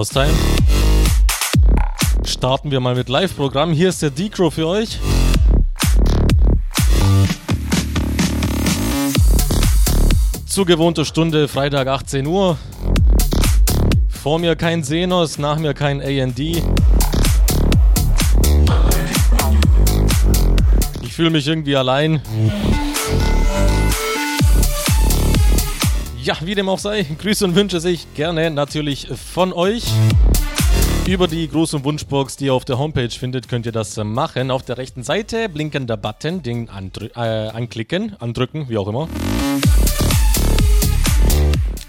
Haustime. Starten wir mal mit Live-Programm. Hier ist der Decro für euch. Zu gewohnter Stunde, Freitag 18 Uhr. Vor mir kein Senos, nach mir kein AND. Ich fühle mich irgendwie allein. Ja, wie dem auch sei, Grüße und Wünsche sich gerne natürlich von euch. Über die und Wunschbox, die ihr auf der Homepage findet, könnt ihr das machen. Auf der rechten Seite blinkender Button, den äh, anklicken, andrücken, wie auch immer.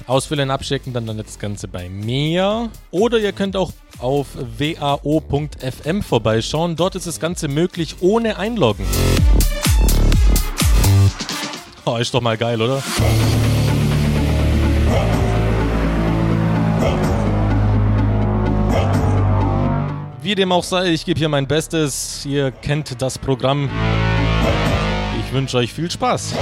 Ausfüllen, abschicken, dann landet das Ganze bei mir. Oder ihr könnt auch auf wao.fm vorbeischauen. Dort ist das Ganze möglich ohne Einloggen. Oh, ist doch mal geil, oder? Wie dem auch sei, ich gebe hier mein Bestes. Ihr kennt das Programm. Ich wünsche euch viel Spaß.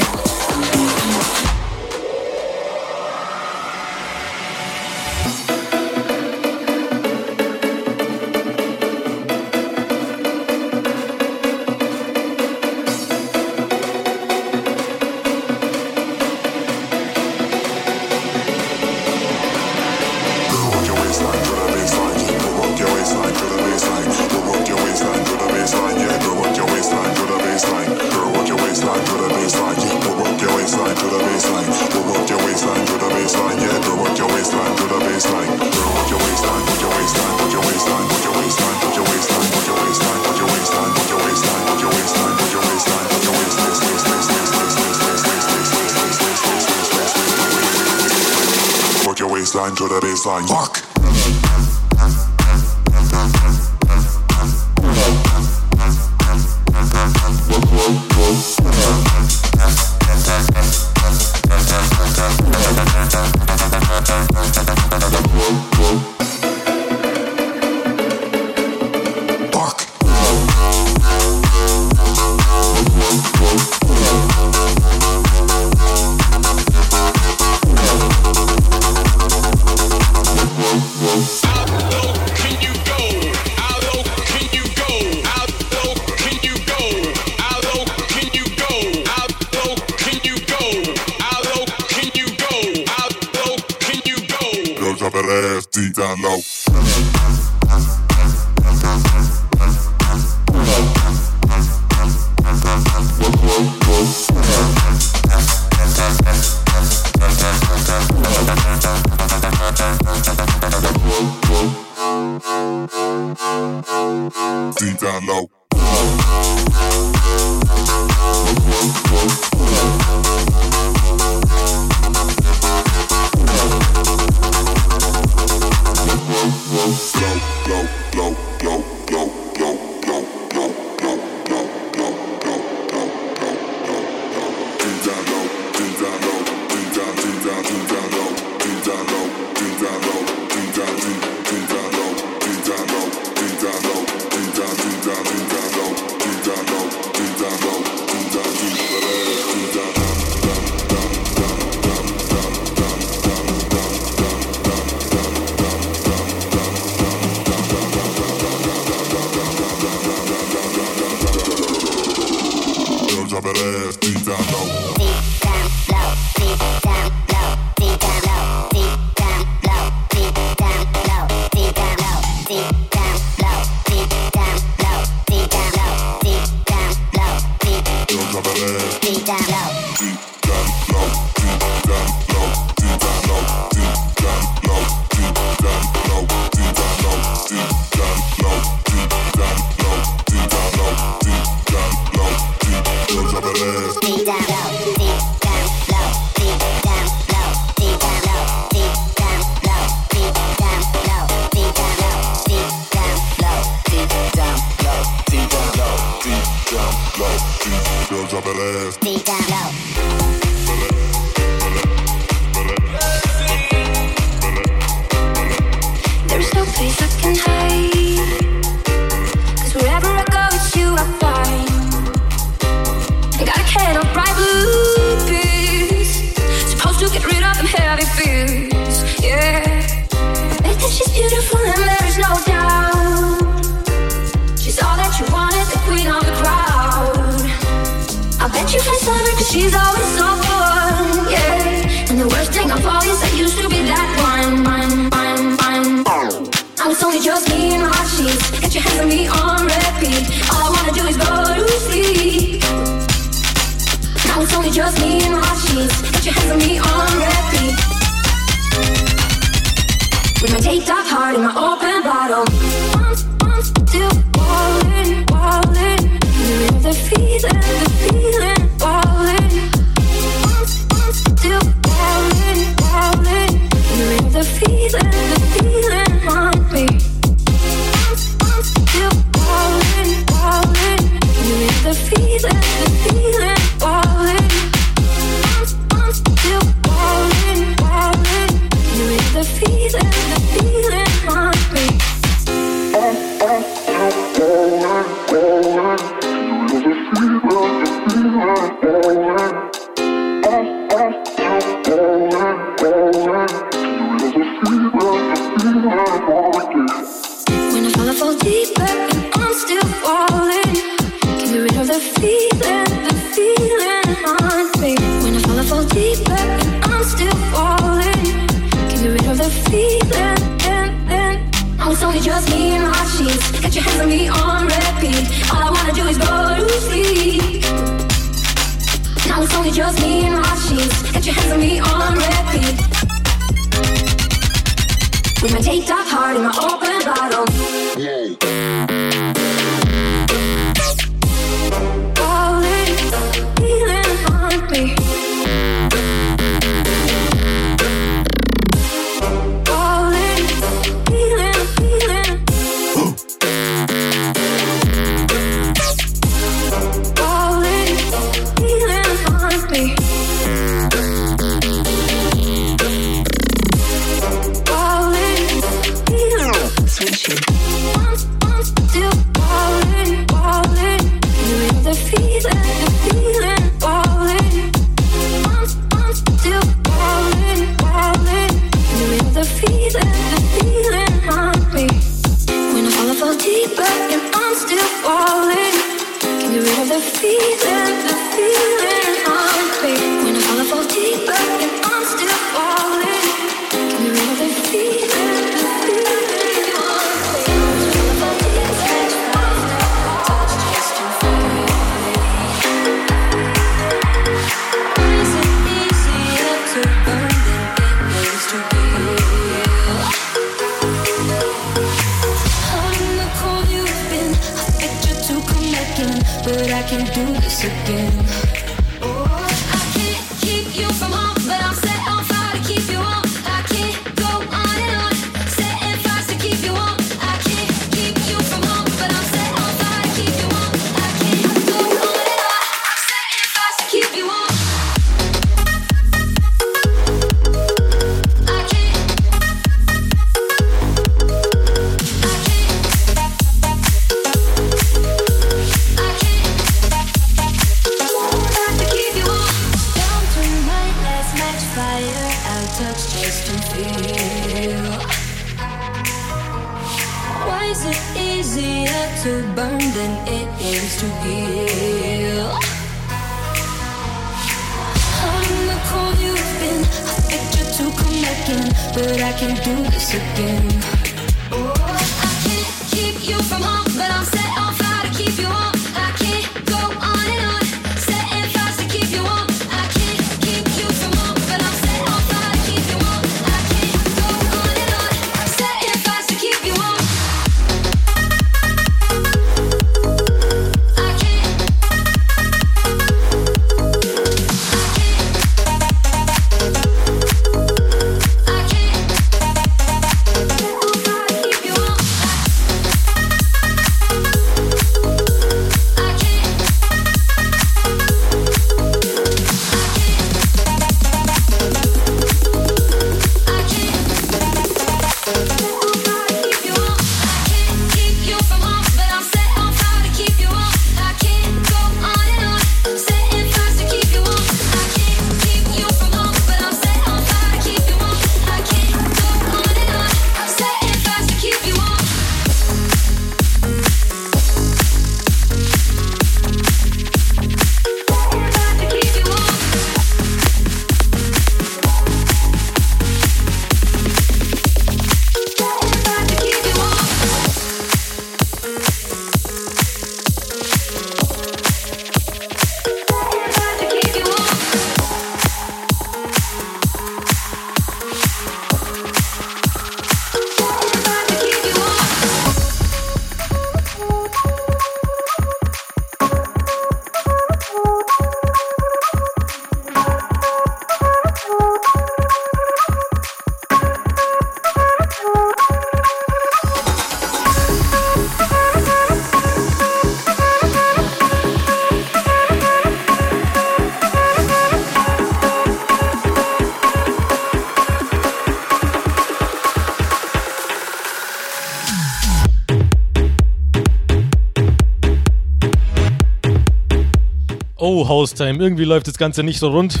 Haustime, irgendwie läuft das Ganze nicht so rund.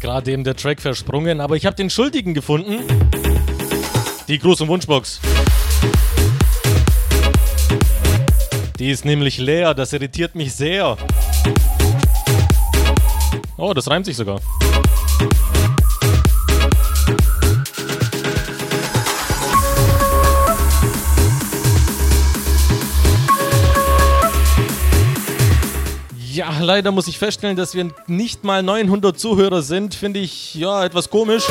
Gerade eben der Track versprungen, aber ich habe den Schuldigen gefunden. Die große Wunschbox. Die ist nämlich leer, das irritiert mich sehr. Oh, das reimt sich sogar. Ja, leider muss ich feststellen, dass wir nicht mal 900 Zuhörer sind. Finde ich ja etwas komisch.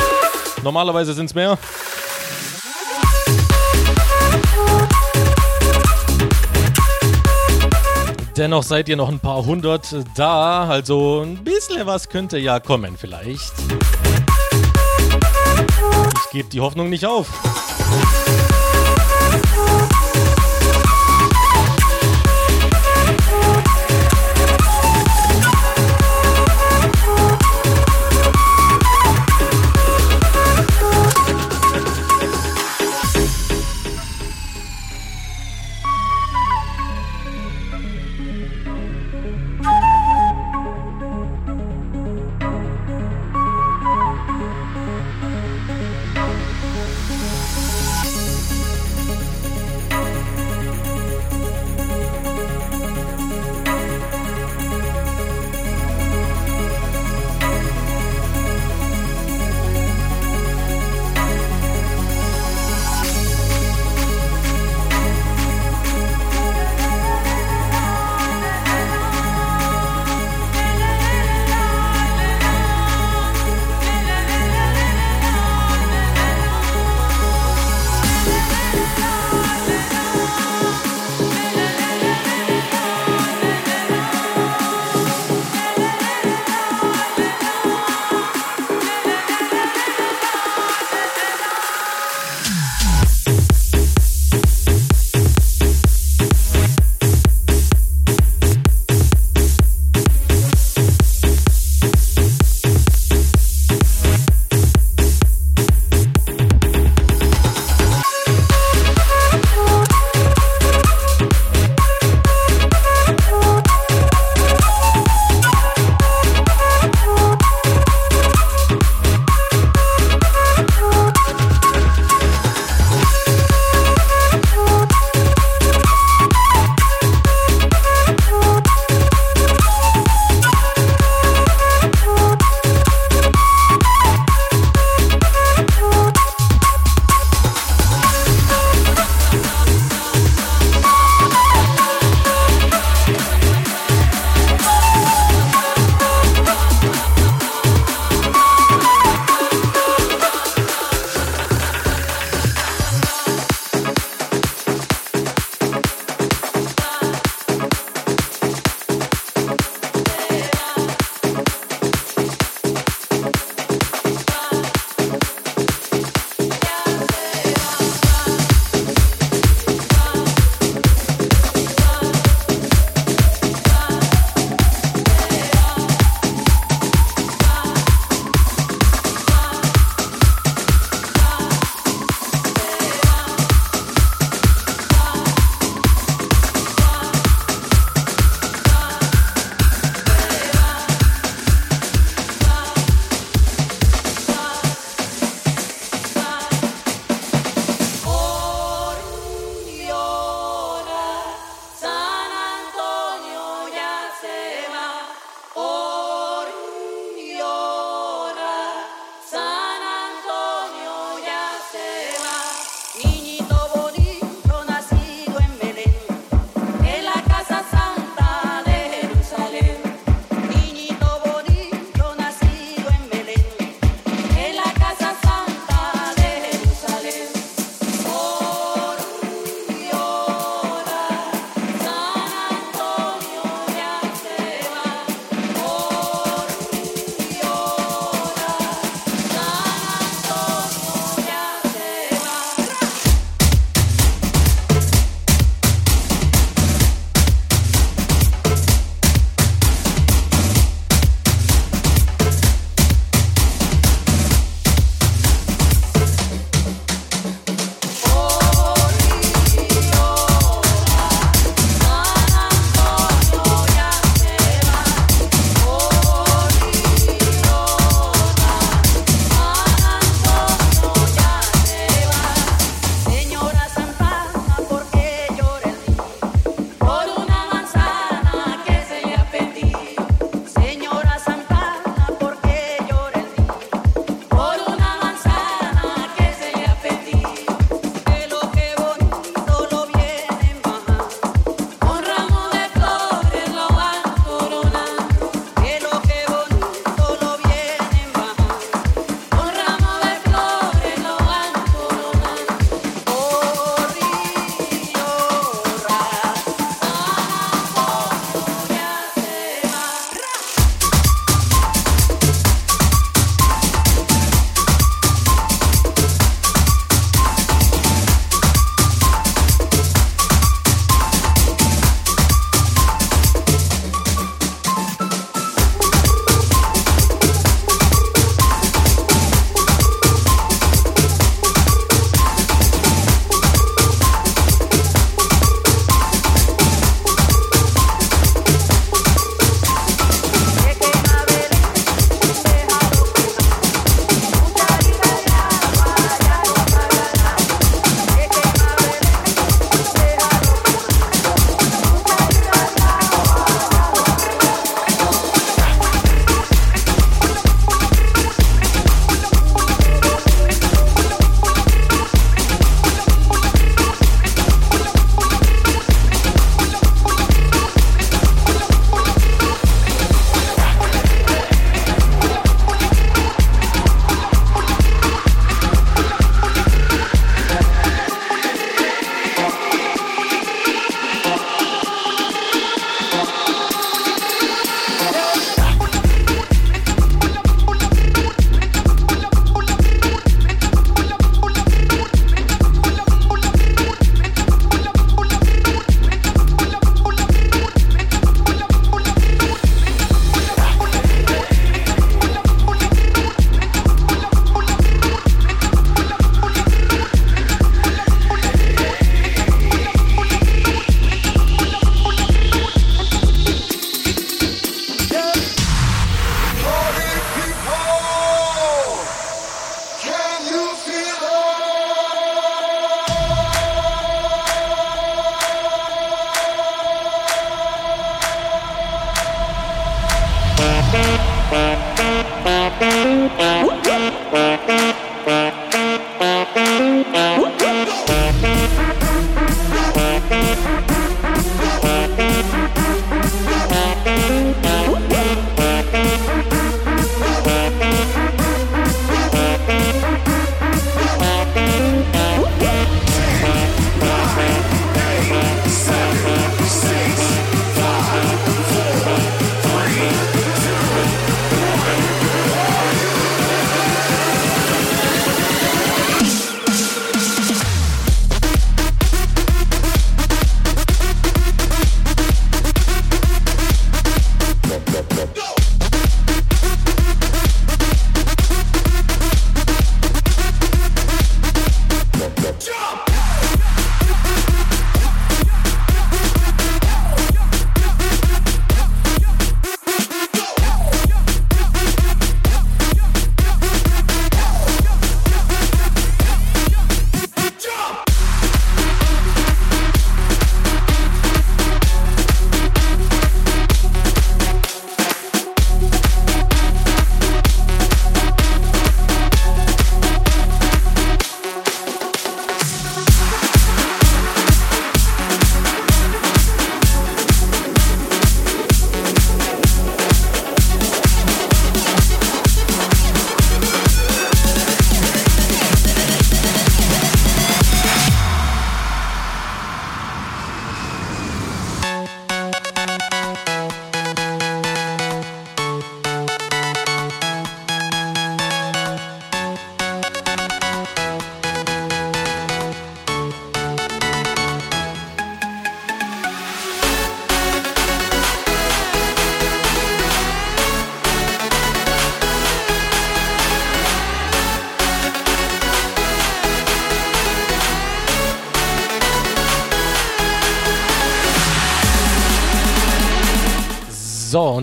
Normalerweise sind es mehr. Dennoch seid ihr noch ein paar hundert da, also ein bisschen was könnte ja kommen vielleicht. Ich gebe die Hoffnung nicht auf.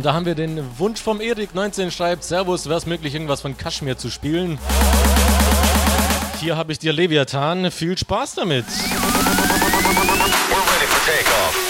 Und da haben wir den Wunsch vom Erik 19 schreibt, Servus, wäre es möglich, irgendwas von Kaschmir zu spielen? Hier habe ich dir Leviathan, viel Spaß damit. We're ready for takeoff.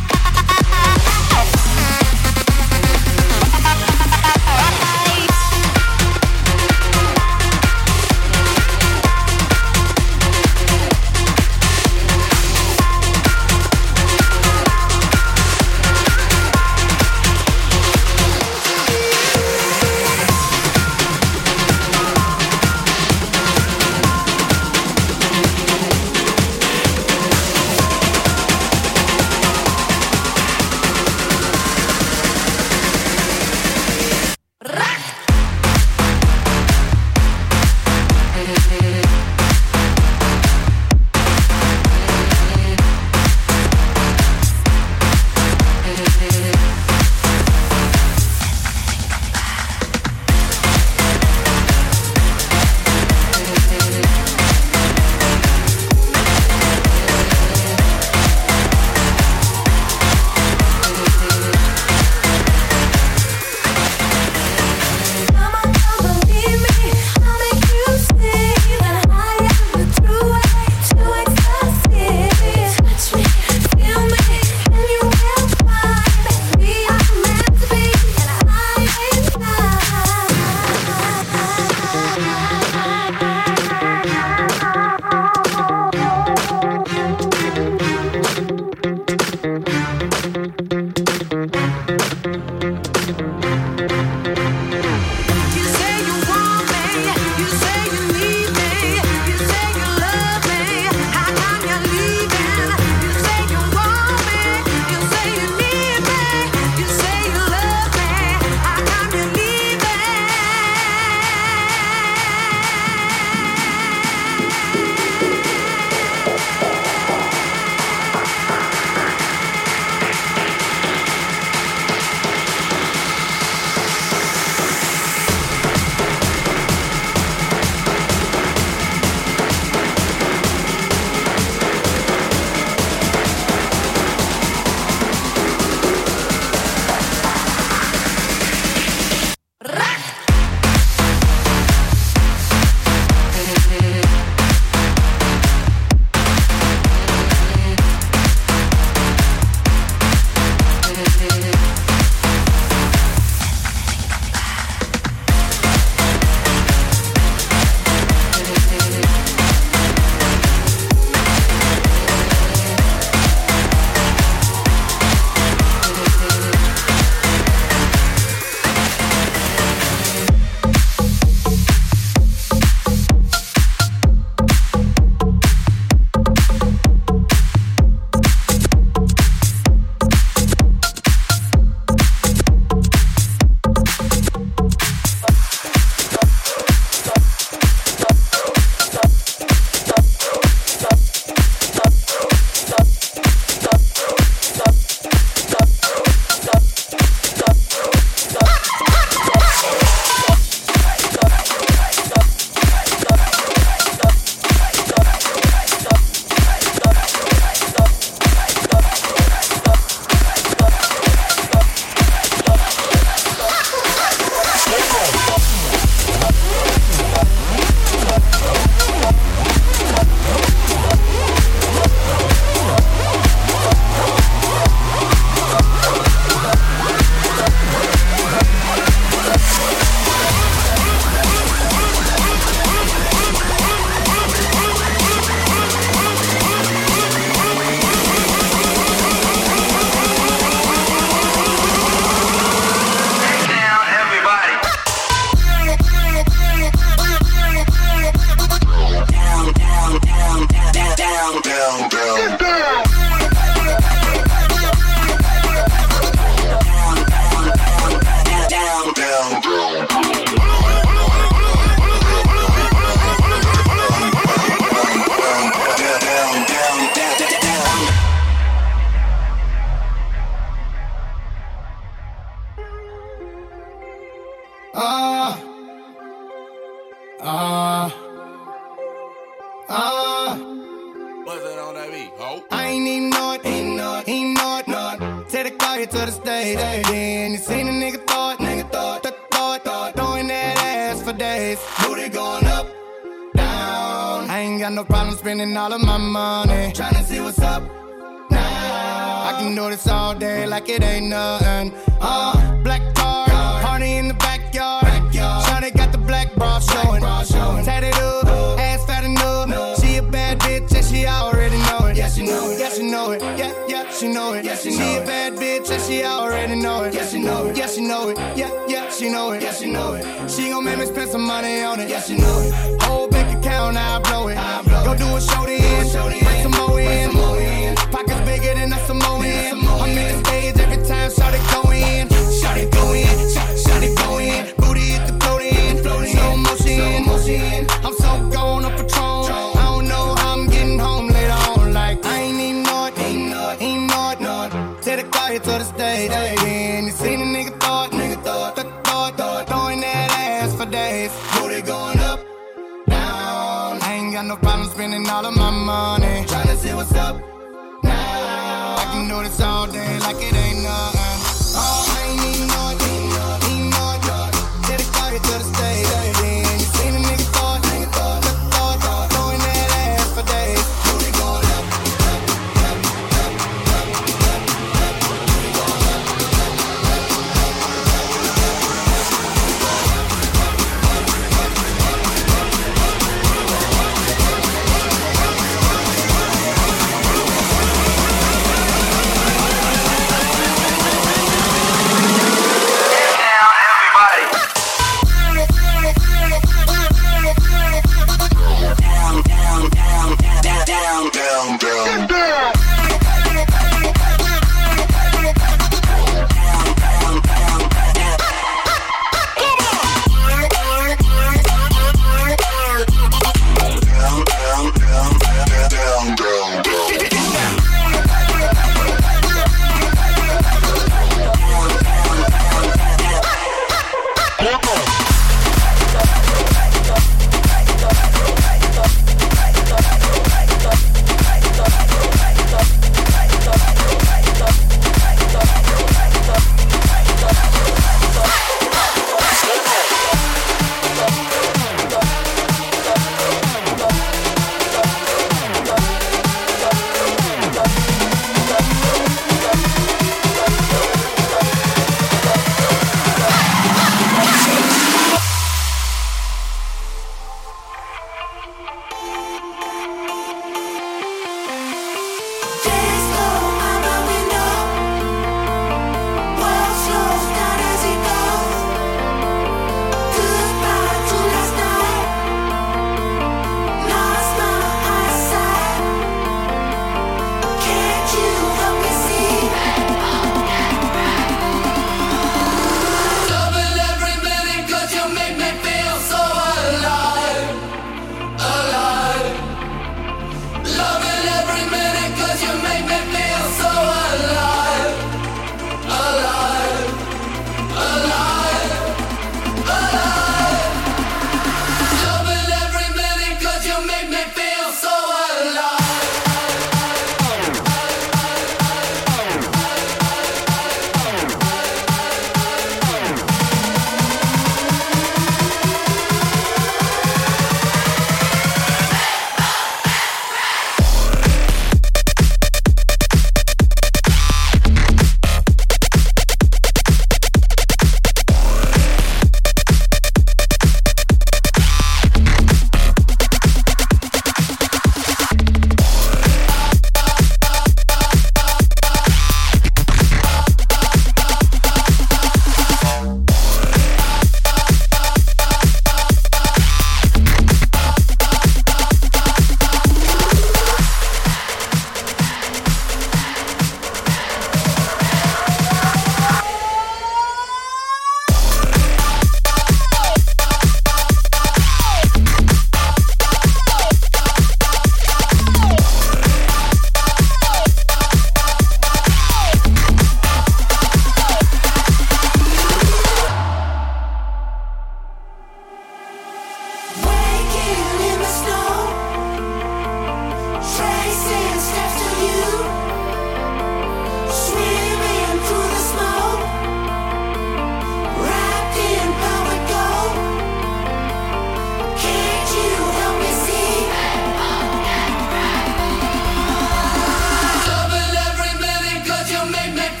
they make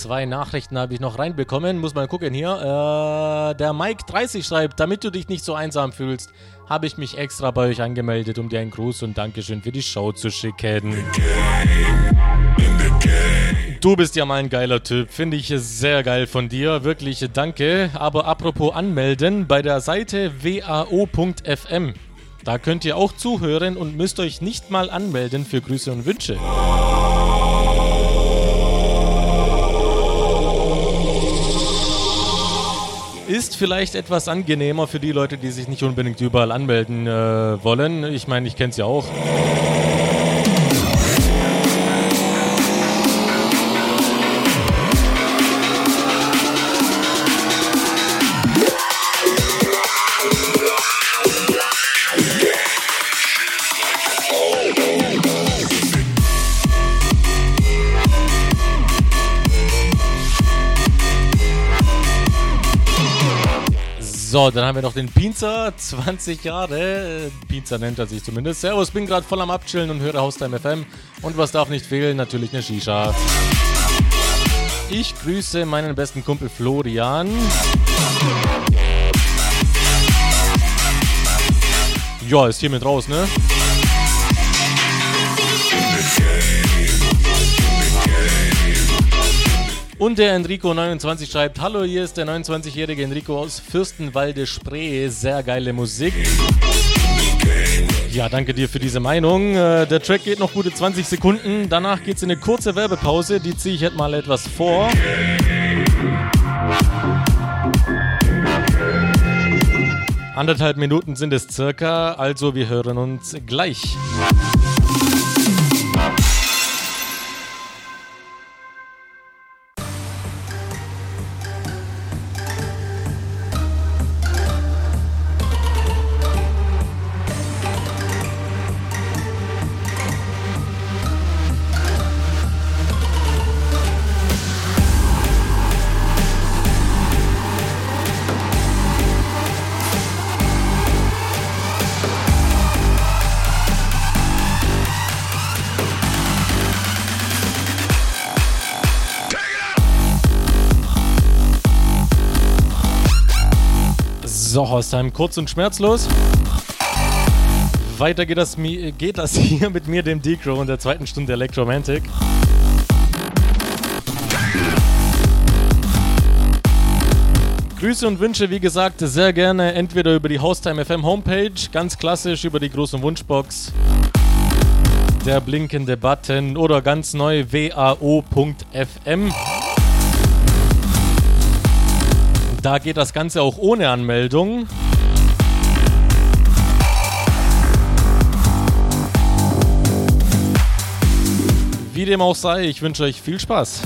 Zwei Nachrichten habe ich noch reinbekommen. Muss mal gucken hier. Äh, der Mike30 schreibt, damit du dich nicht so einsam fühlst, habe ich mich extra bei euch angemeldet, um dir einen Gruß und Dankeschön für die Show zu schicken. Du bist ja mal ein geiler Typ. Finde ich sehr geil von dir. Wirklich danke. Aber apropos anmelden, bei der Seite wao.fm. Da könnt ihr auch zuhören und müsst euch nicht mal anmelden für Grüße und Wünsche. Ist vielleicht etwas angenehmer für die Leute, die sich nicht unbedingt überall anmelden äh, wollen. Ich meine, ich kenne es ja auch. So, dann haben wir noch den Pinzer, 20 Jahre. Pinzer nennt er sich zumindest. Servus, bin gerade voll am Abchillen und höre Haustime FM. Und was darf nicht fehlen? Natürlich eine Shisha. Ich grüße meinen besten Kumpel Florian. Ja, ist hier mit raus, ne? Und der Enrico29 schreibt: Hallo, hier ist der 29-jährige Enrico aus Fürstenwalde Spree. Sehr geile Musik. Ja, danke dir für diese Meinung. Äh, der Track geht noch gute 20 Sekunden. Danach geht es in eine kurze Werbepause. Die ziehe ich jetzt mal etwas vor. Anderthalb Minuten sind es circa, also wir hören uns gleich. Horstheim, kurz und schmerzlos. Weiter geht das, geht das hier mit mir, dem Decro, in der zweiten Stunde Electromantic. Grüße und Wünsche, wie gesagt, sehr gerne entweder über die Haustime FM Homepage, ganz klassisch über die große Wunschbox, der blinkende Button oder ganz neu wao.fm. Da geht das Ganze auch ohne Anmeldung. Wie dem auch sei, ich wünsche euch viel Spaß.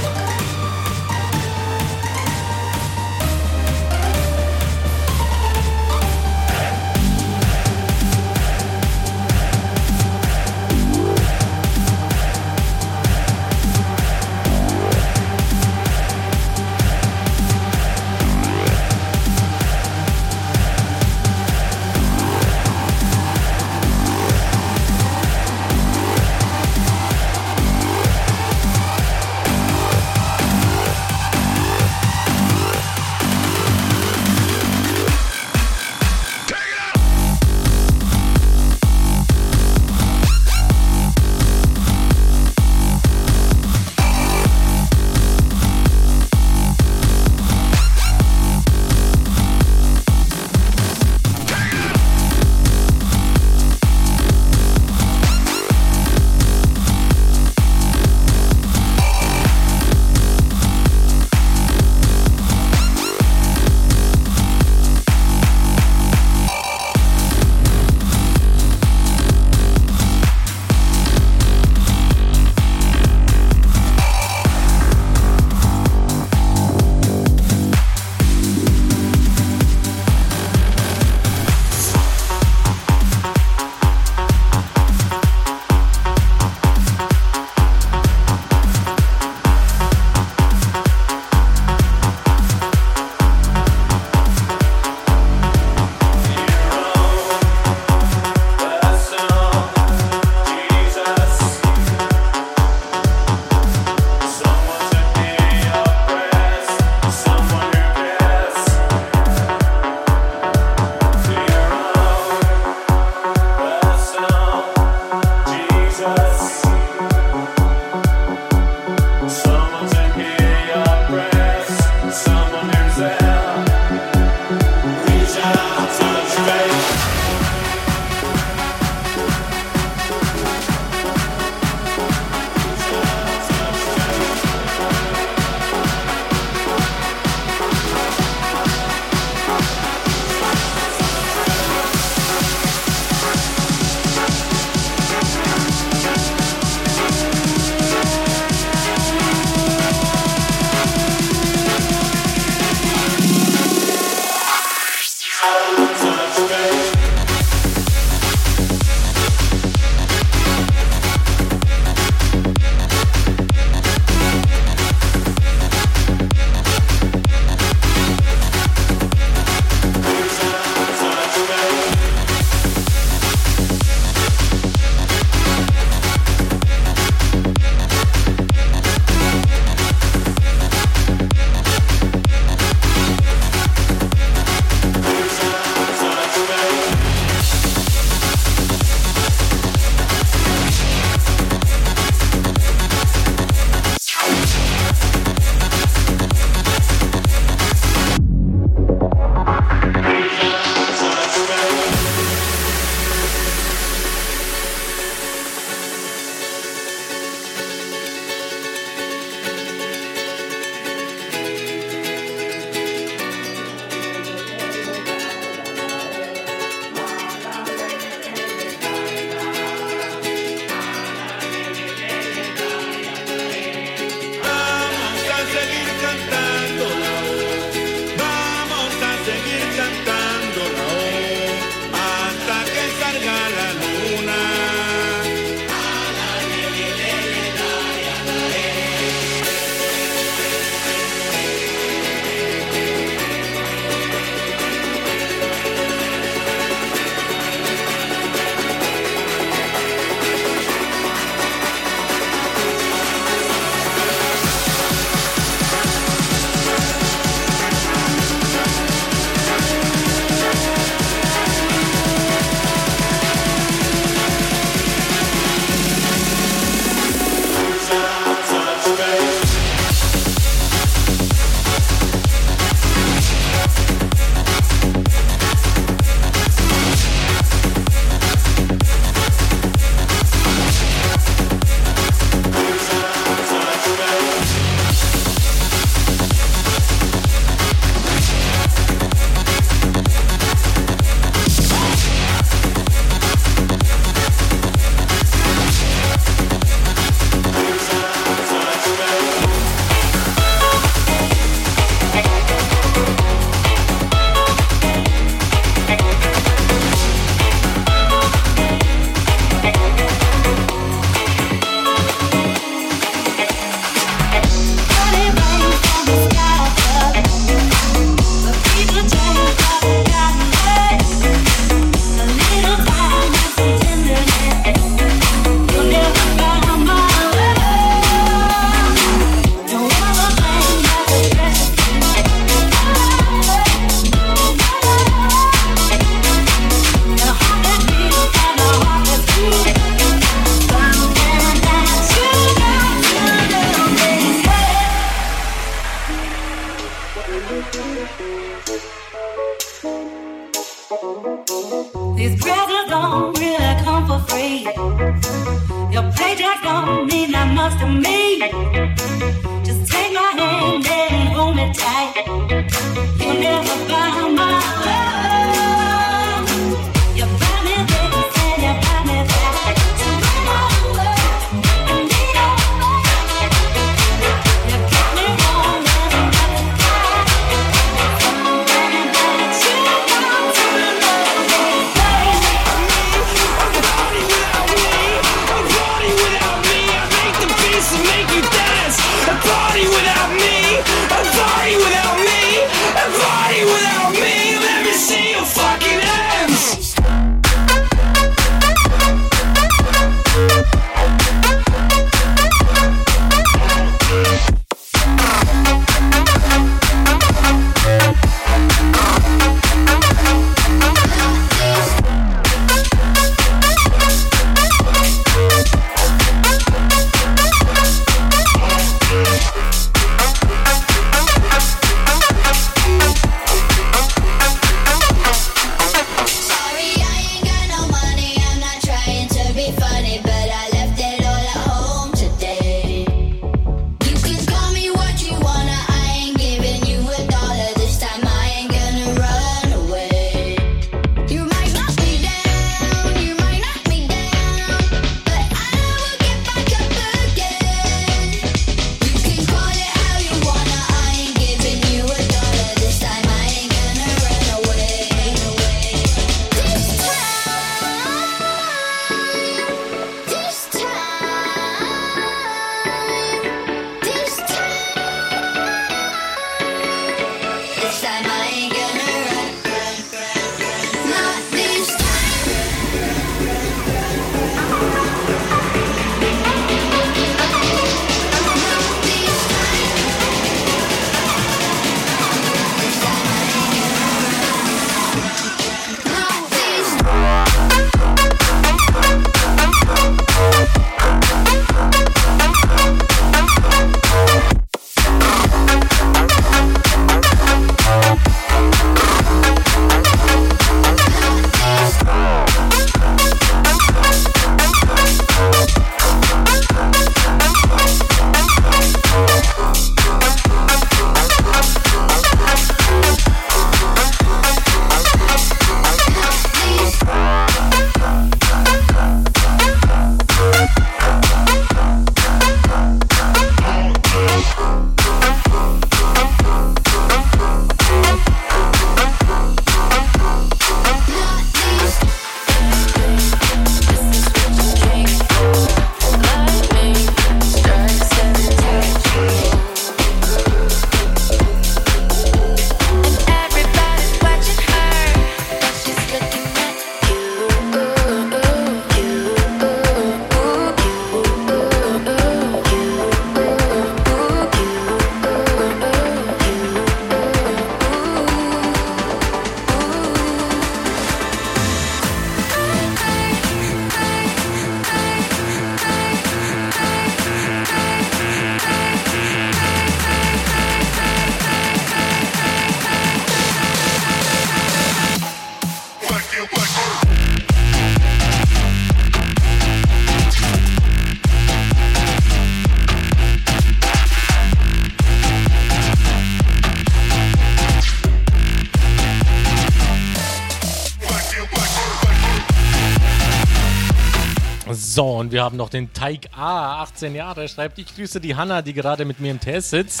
Und wir haben noch den Teig A, 18 Jahre, schreibt, ich grüße die Hanna, die gerade mit mir im Test sitzt.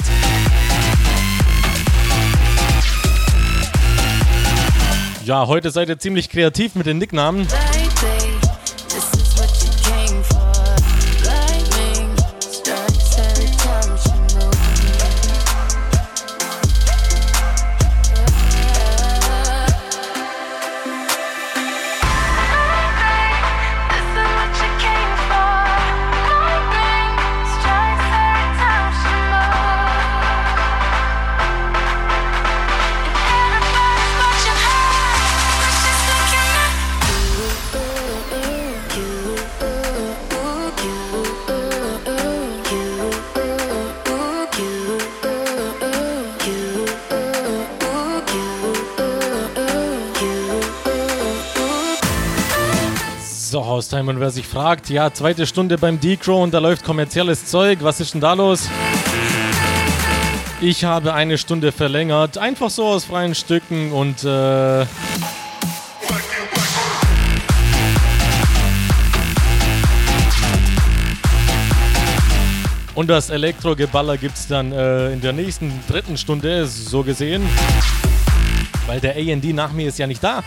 Ja, heute seid ihr ziemlich kreativ mit den Nicknamen. Haustime und wer sich fragt, ja, zweite Stunde beim Decro und da läuft kommerzielles Zeug, was ist denn da los? Ich habe eine Stunde verlängert, einfach so aus freien Stücken und äh, Und das Elektrogeballer gibt es dann äh, in der nächsten dritten Stunde, so gesehen. Weil der AD nach mir ist ja nicht da.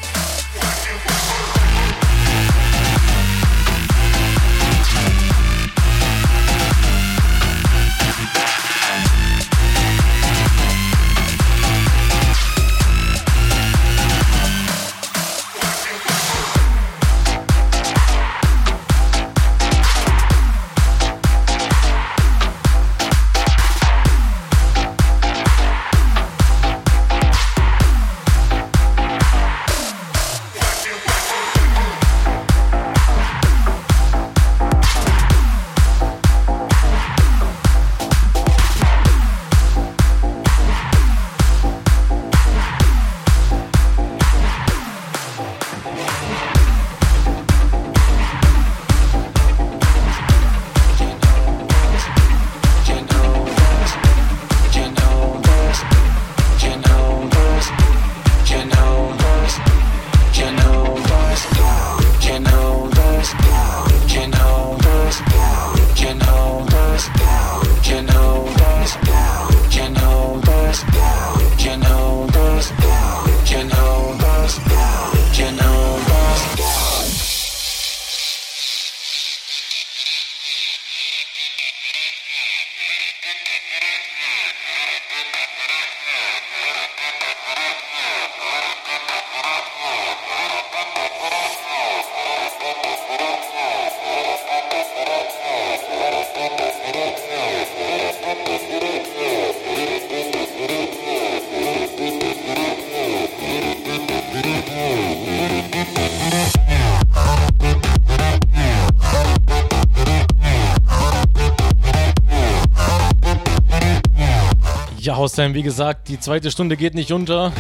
Haustime. Wie gesagt, die zweite Stunde geht nicht unter.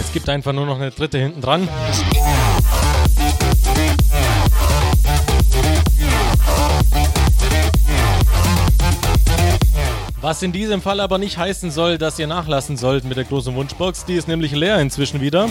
Es gibt einfach nur noch eine dritte hinten dran. Was in diesem Fall aber nicht heißen soll, dass ihr nachlassen sollt mit der großen Wunschbox. Die ist nämlich leer inzwischen wieder.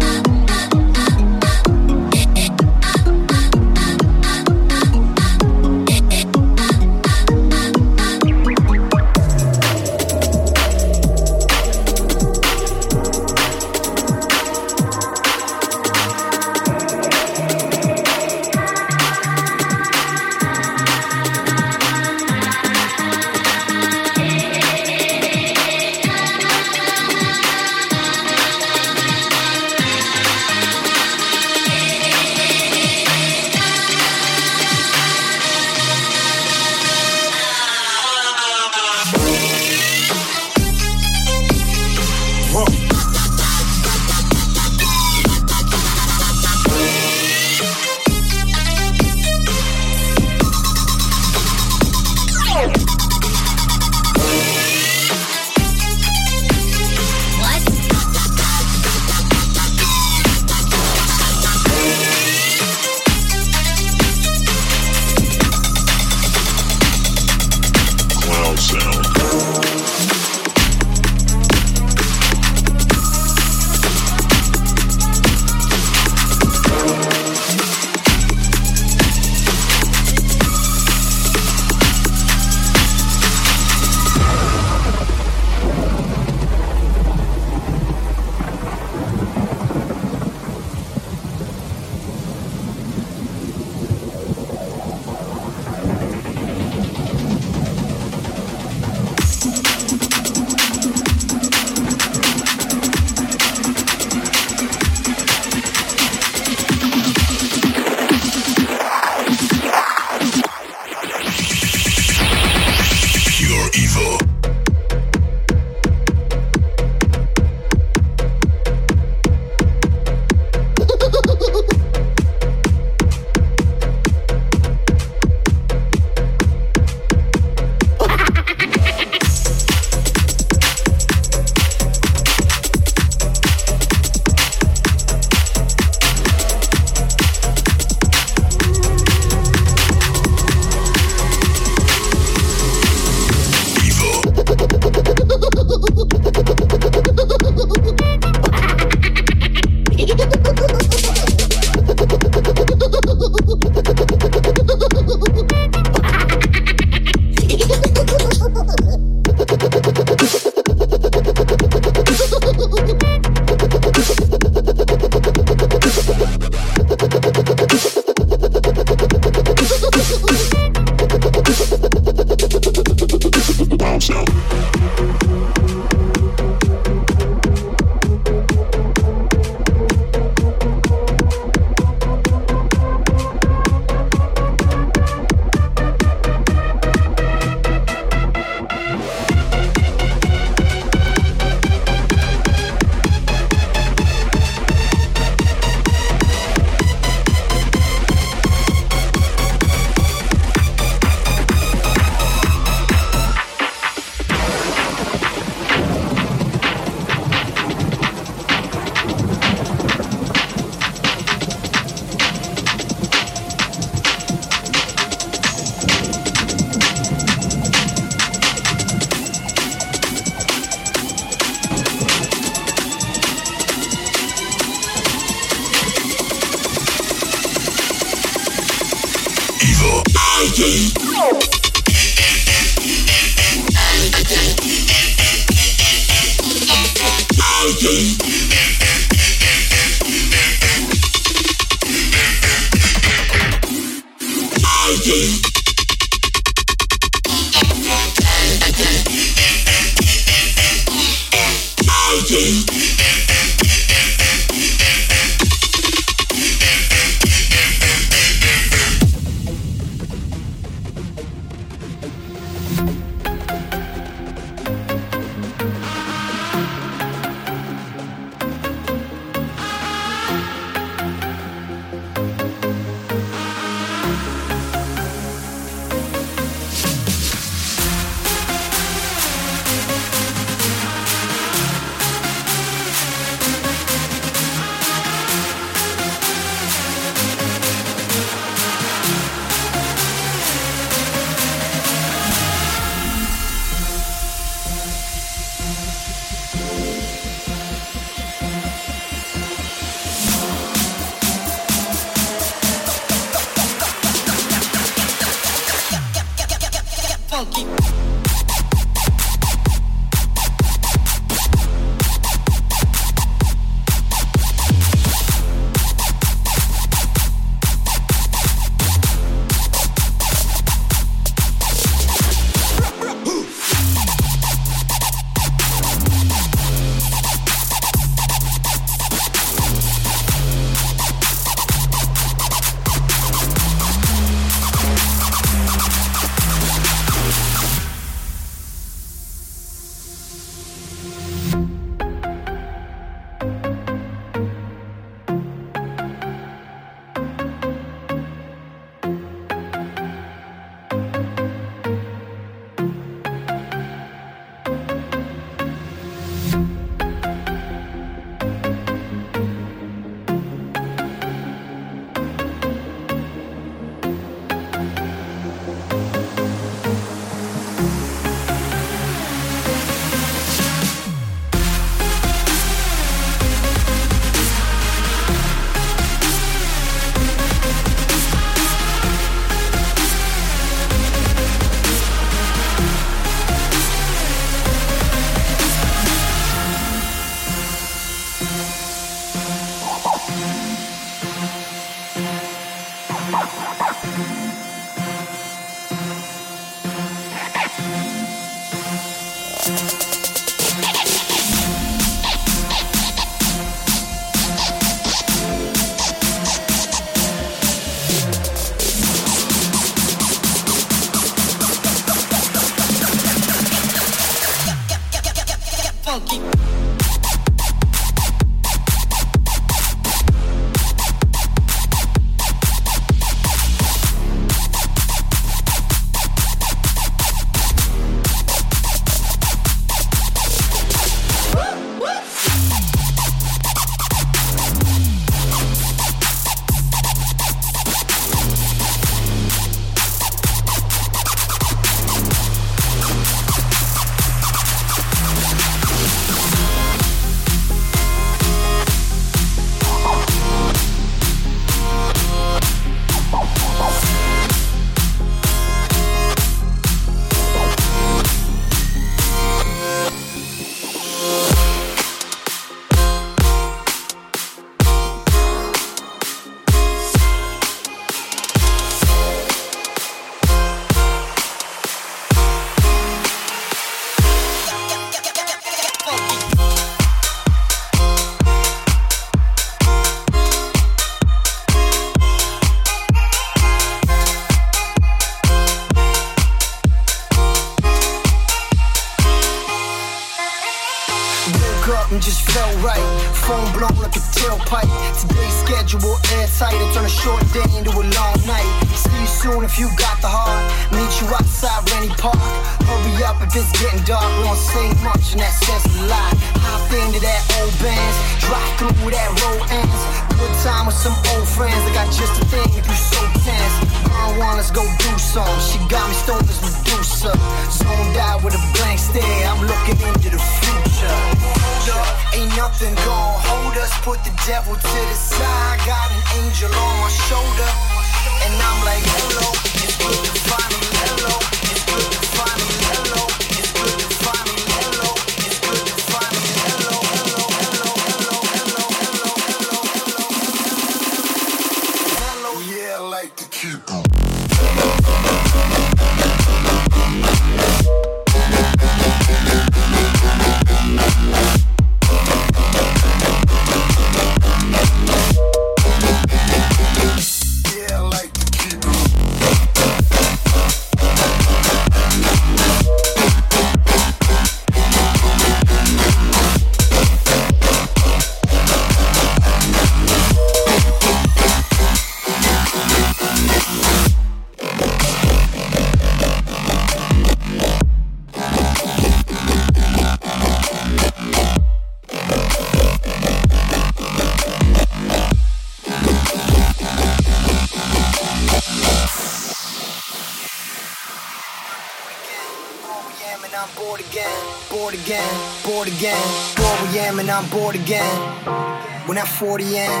that 40 in.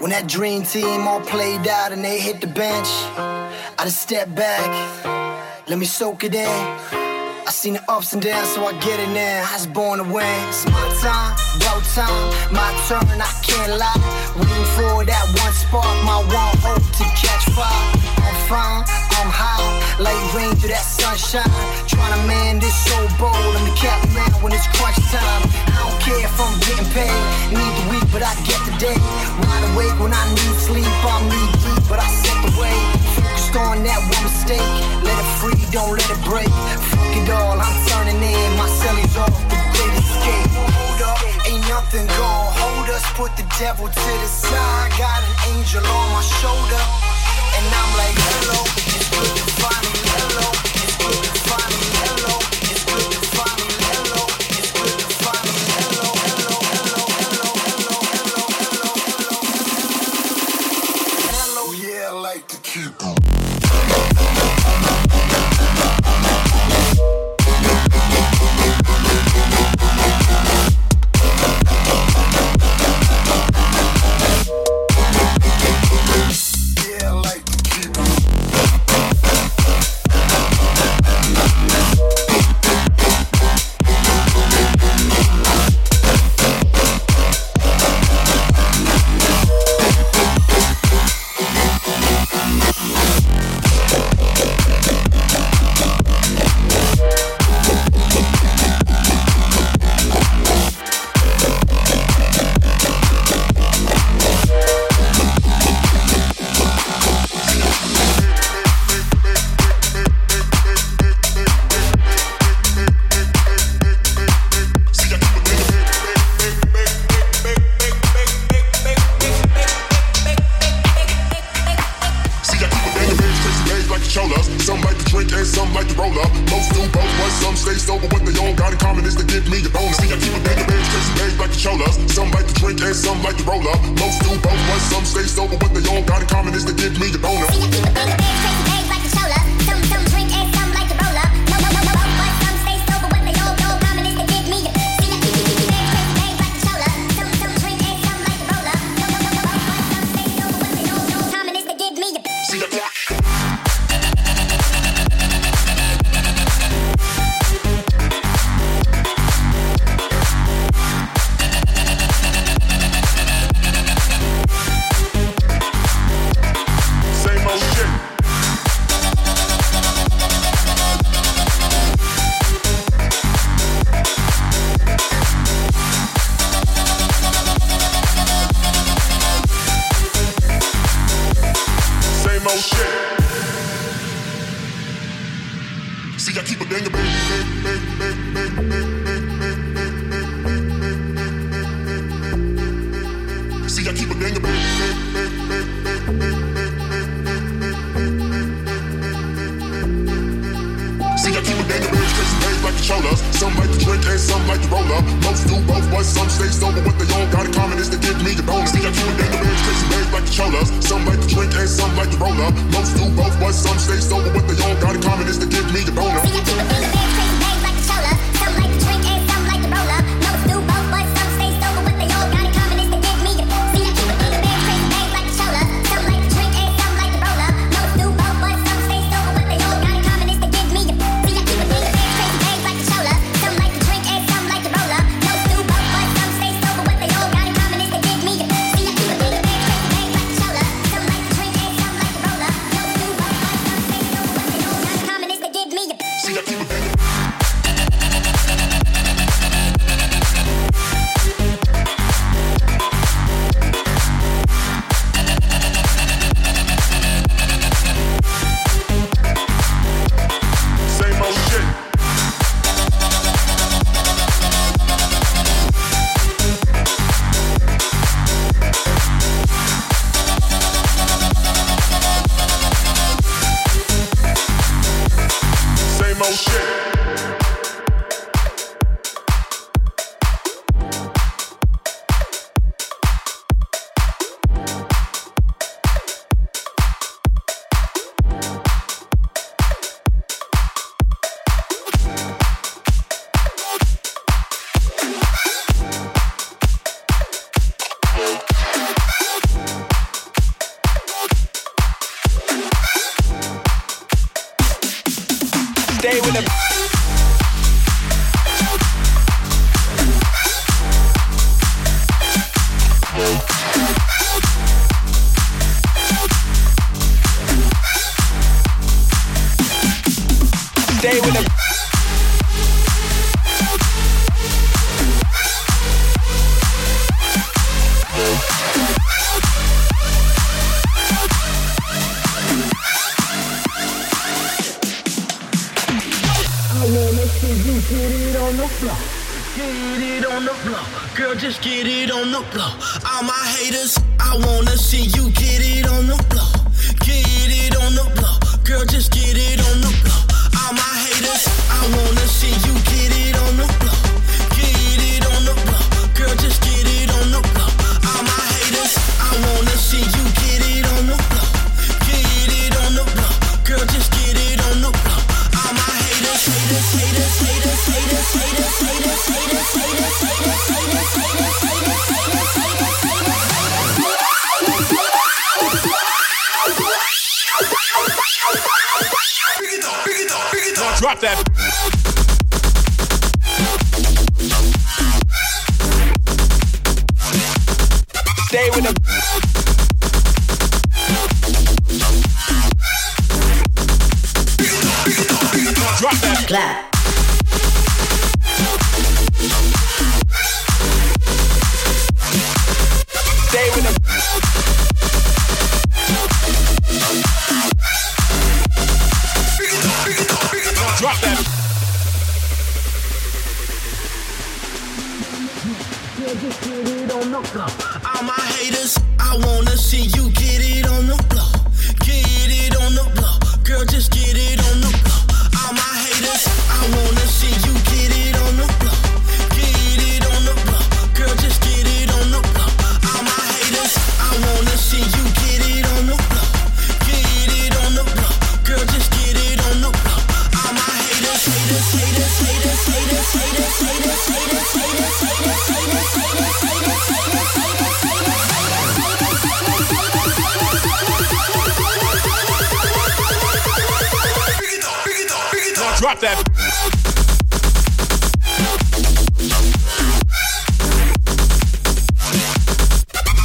When that dream team all played out and they hit the bench, I just step back, let me soak it in. I seen the ups and downs, so I get it now. I was born to win. It's my time, your time, my turn, I can't lie. Waiting for that one spark, my one hope to catch fire. I'm fine, I'm high, like rain through that sunshine. Trying to man this so bold, I'm the captain when it's crying. break. Fuck it all, I'm turning in. My cellies off the great escape. Hold up, ain't nothing gonna hold us. Put the devil to the side. Got an angel on my shoulder. And I'm like, hello, it's good to finally, hello,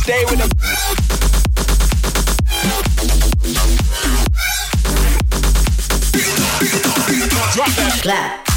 Stay with them. Clap.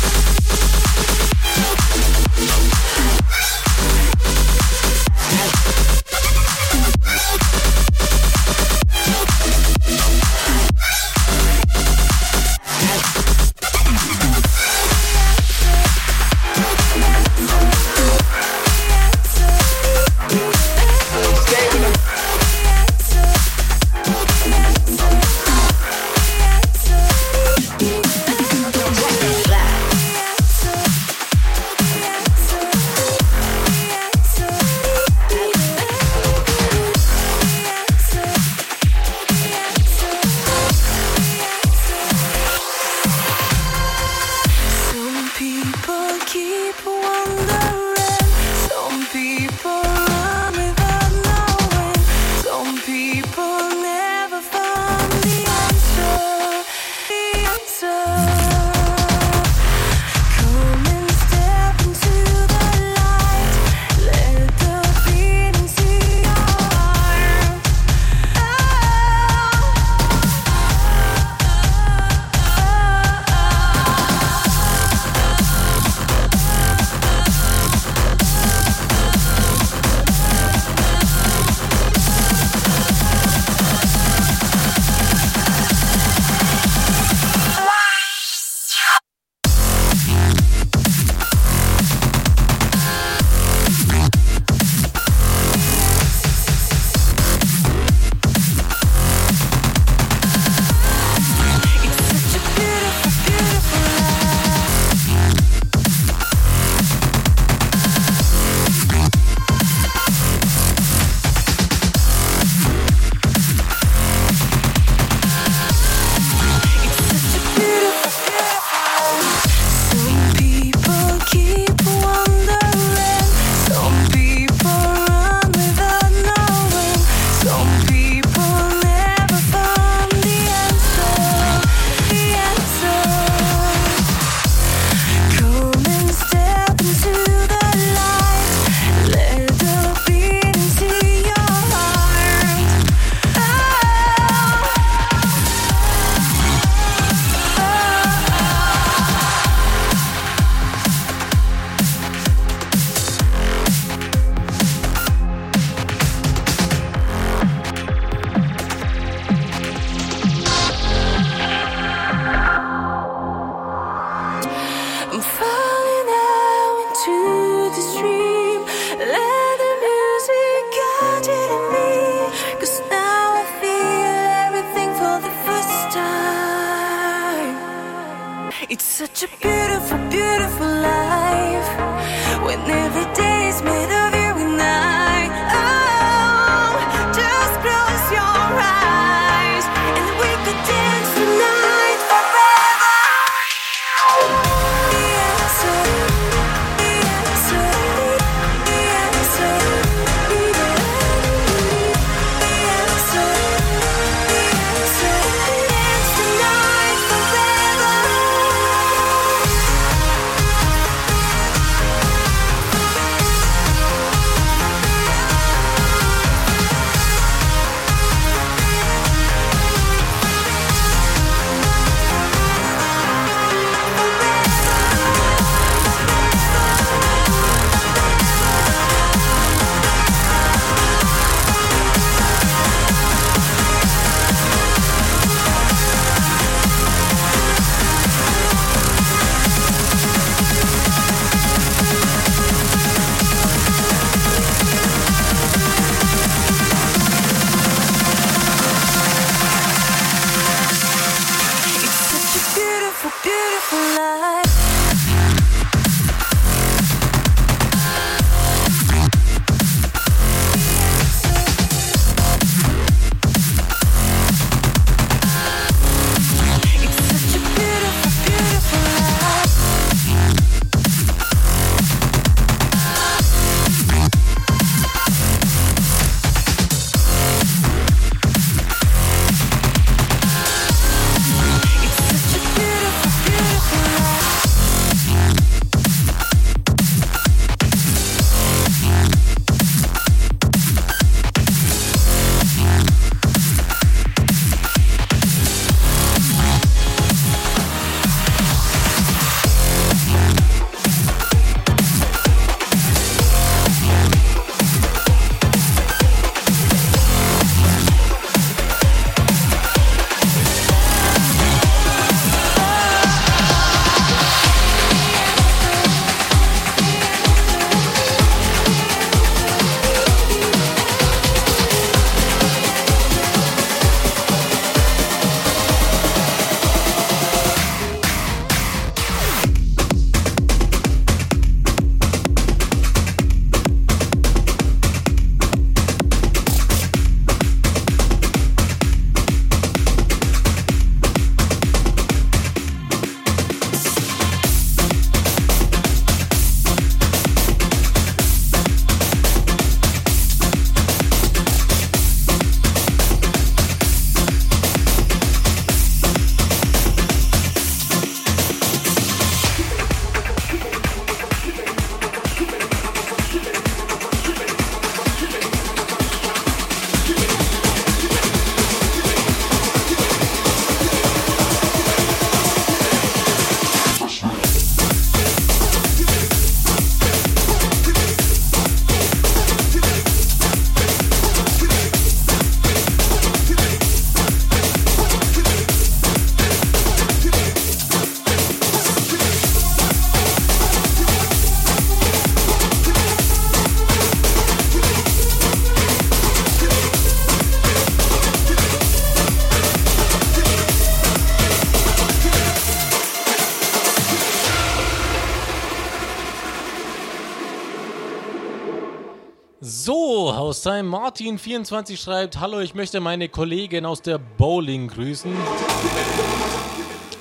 Haustime Martin24 schreibt: Hallo, ich möchte meine Kollegin aus der Bowling grüßen.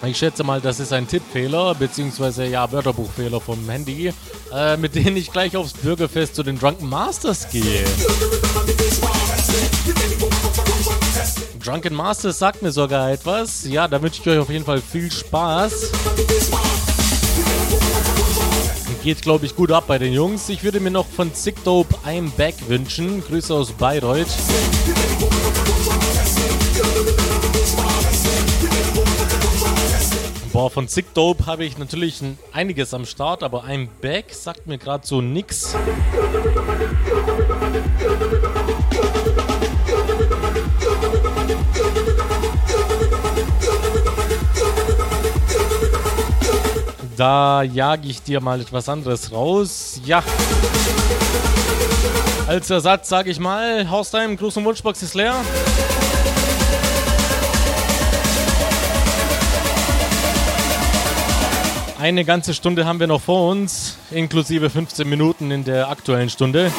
Ich schätze mal, das ist ein Tippfehler, beziehungsweise ja, Wörterbuchfehler vom Handy, äh, mit denen ich gleich aufs Bürgerfest zu den Drunken Masters gehe. Drunken Masters sagt mir sogar etwas. Ja, da wünsche ich euch auf jeden Fall viel Spaß. Geht, glaube ich, gut ab bei den Jungs. Ich würde mir noch von Sick Dope I'm Back wünschen. Grüße aus Bayreuth. Boah, von Sick Dope habe ich natürlich ein, einiges am Start, aber I'm Back sagt mir gerade so nix. Da jage ich dir mal etwas anderes raus. Ja. Als Ersatz sage ich mal, Haustime, Gruß und Wunschbox ist leer. Eine ganze Stunde haben wir noch vor uns, inklusive 15 Minuten in der aktuellen Stunde.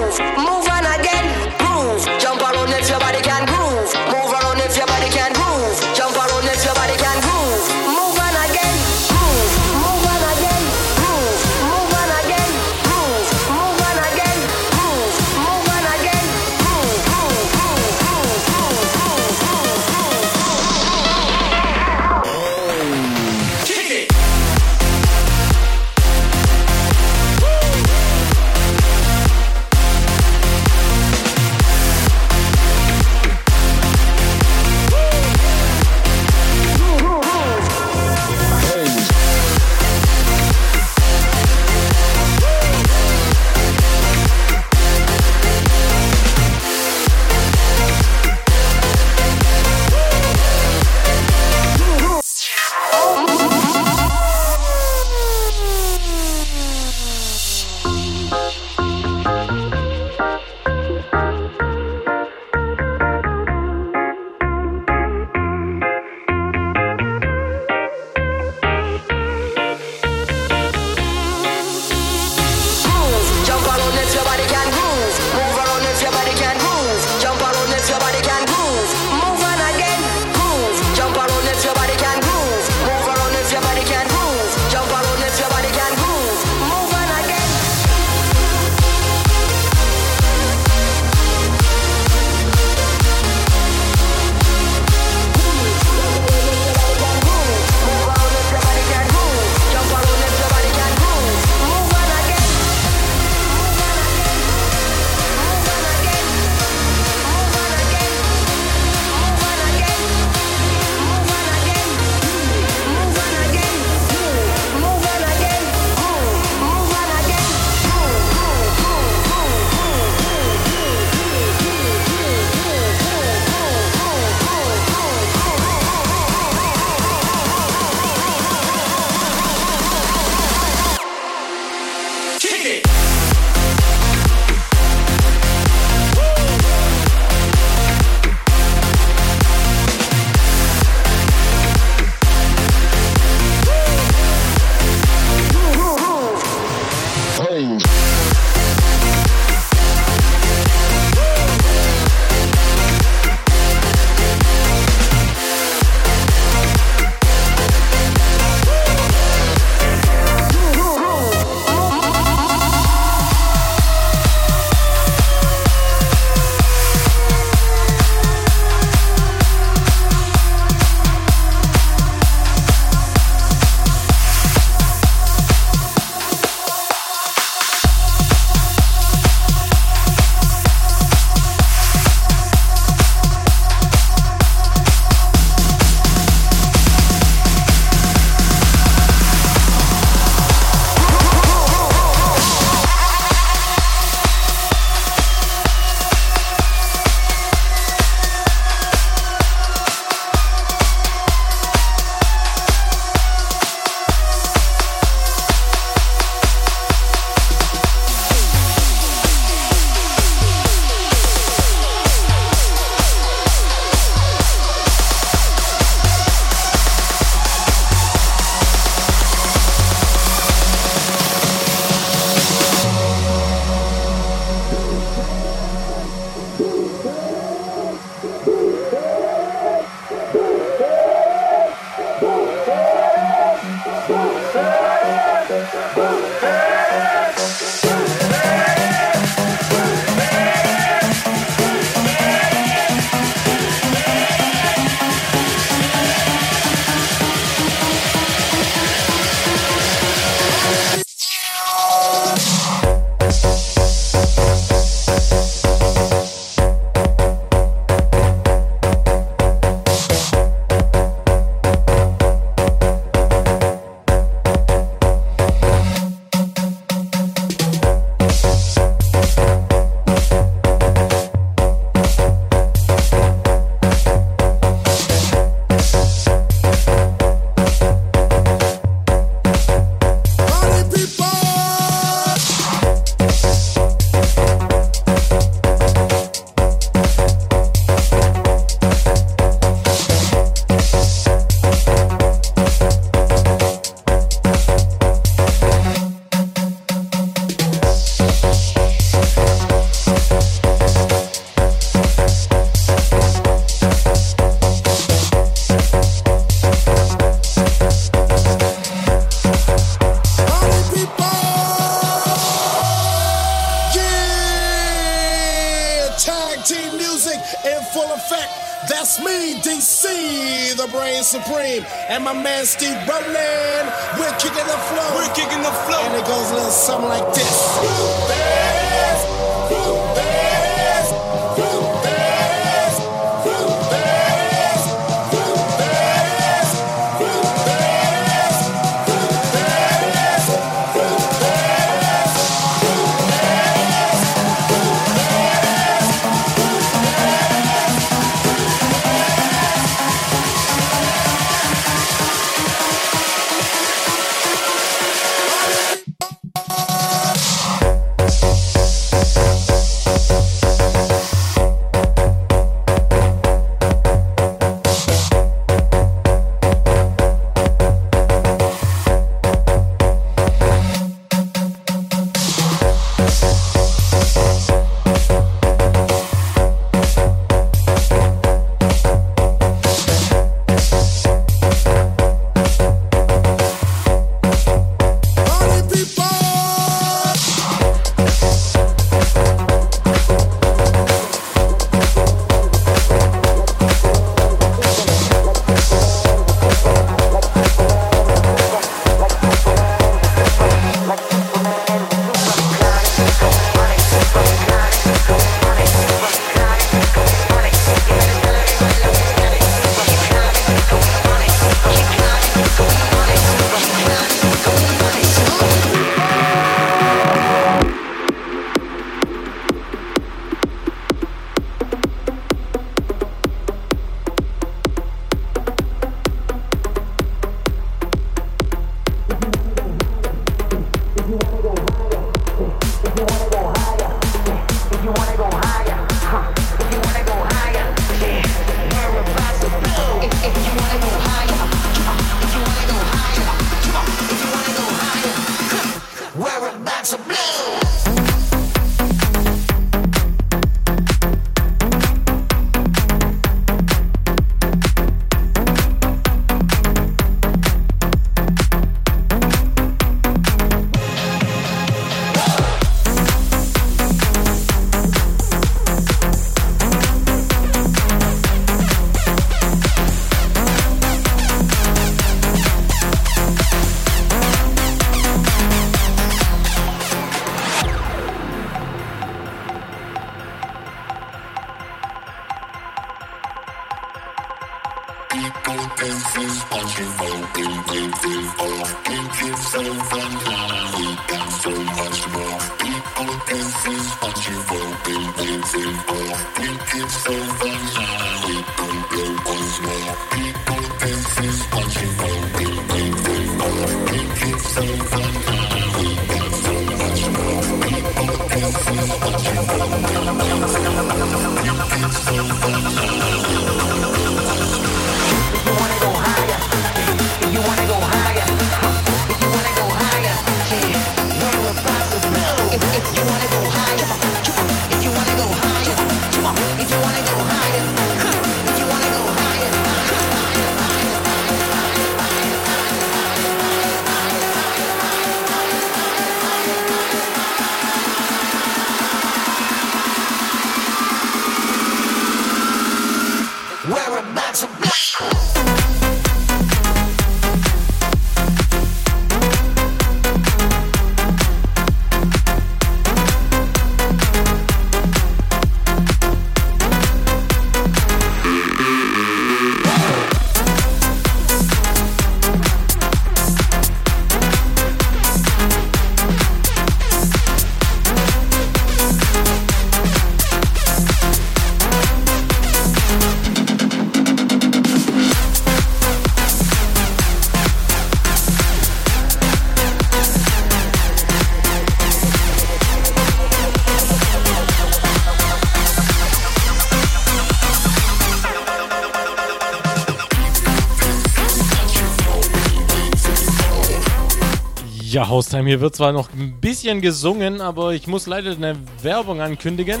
Ja, Haustime, hier wird zwar noch ein bisschen gesungen, aber ich muss leider eine Werbung ankündigen.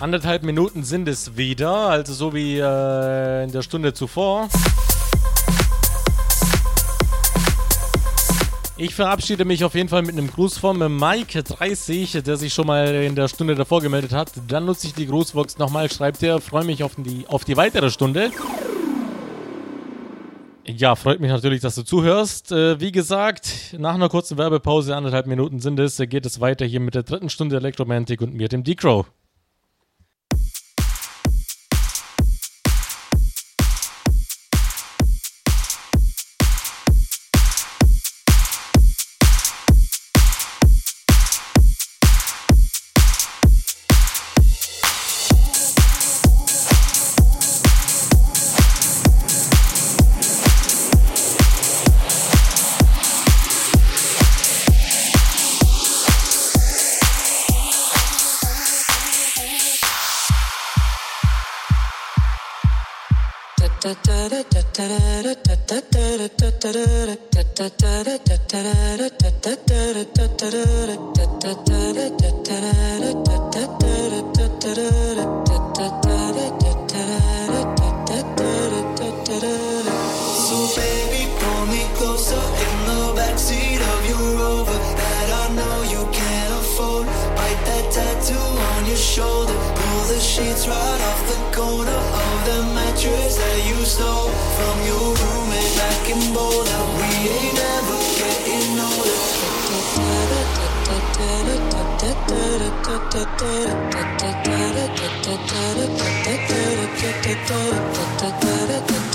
Anderthalb Minuten sind es wieder, also so wie äh, in der Stunde zuvor. Ich verabschiede mich auf jeden Fall mit einem Gruß vom Mike30, der sich schon mal in der Stunde davor gemeldet hat. Dann nutze ich die Grußbox nochmal, schreibt er, freue mich auf die, auf die weitere Stunde. Ja, freut mich natürlich, dass du zuhörst. Äh, wie gesagt, nach einer kurzen Werbepause, anderthalb Minuten sind es, geht es weiter hier mit der dritten Stunde Elektromantik und mir, dem D-Crow.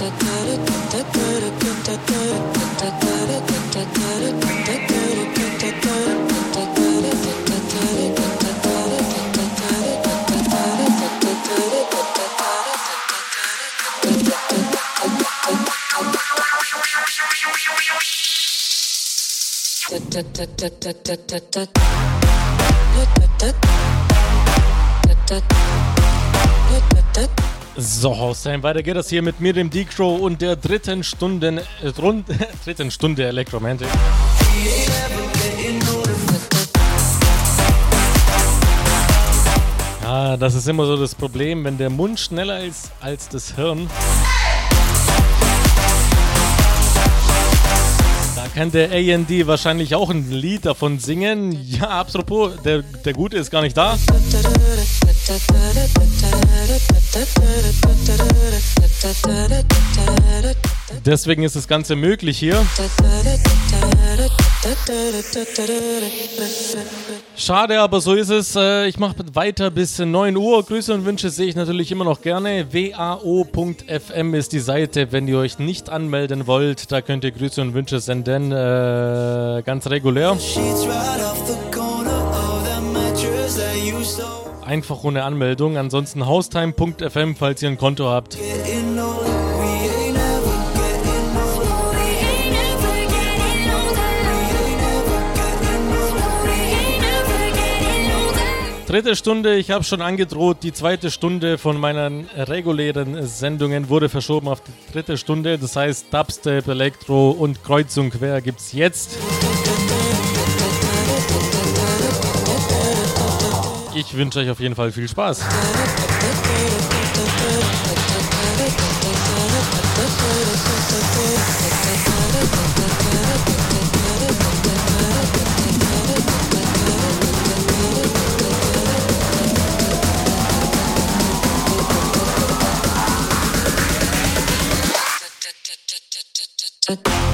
da da da da So, Haustime, weiter geht das hier mit mir, dem D-Crow und der dritten Stunden, äh, rund, dritten Stunde Elektromantik. Ja, das ist immer so das Problem, wenn der Mund schneller ist als das Hirn. kann der AND wahrscheinlich auch ein Lied davon singen. Ja, apropos, der, der Gute ist gar nicht da. Deswegen ist das Ganze möglich hier. Schade, aber so ist es. Äh, ich mache weiter bis 9 Uhr. Grüße und Wünsche sehe ich natürlich immer noch gerne. wao.fm ist die Seite, wenn ihr euch nicht anmelden wollt. Da könnt ihr Grüße und Wünsche senden. Äh, ganz regulär. Einfach ohne Anmeldung. Ansonsten haustime.fm, falls ihr ein Konto habt. Dritte Stunde, ich habe schon angedroht, die zweite Stunde von meinen regulären Sendungen wurde verschoben auf die dritte Stunde. Das heißt, Dubstep, Elektro und Kreuzung quer gibt es jetzt. Ich wünsche euch auf jeden Fall viel Spaß. Thank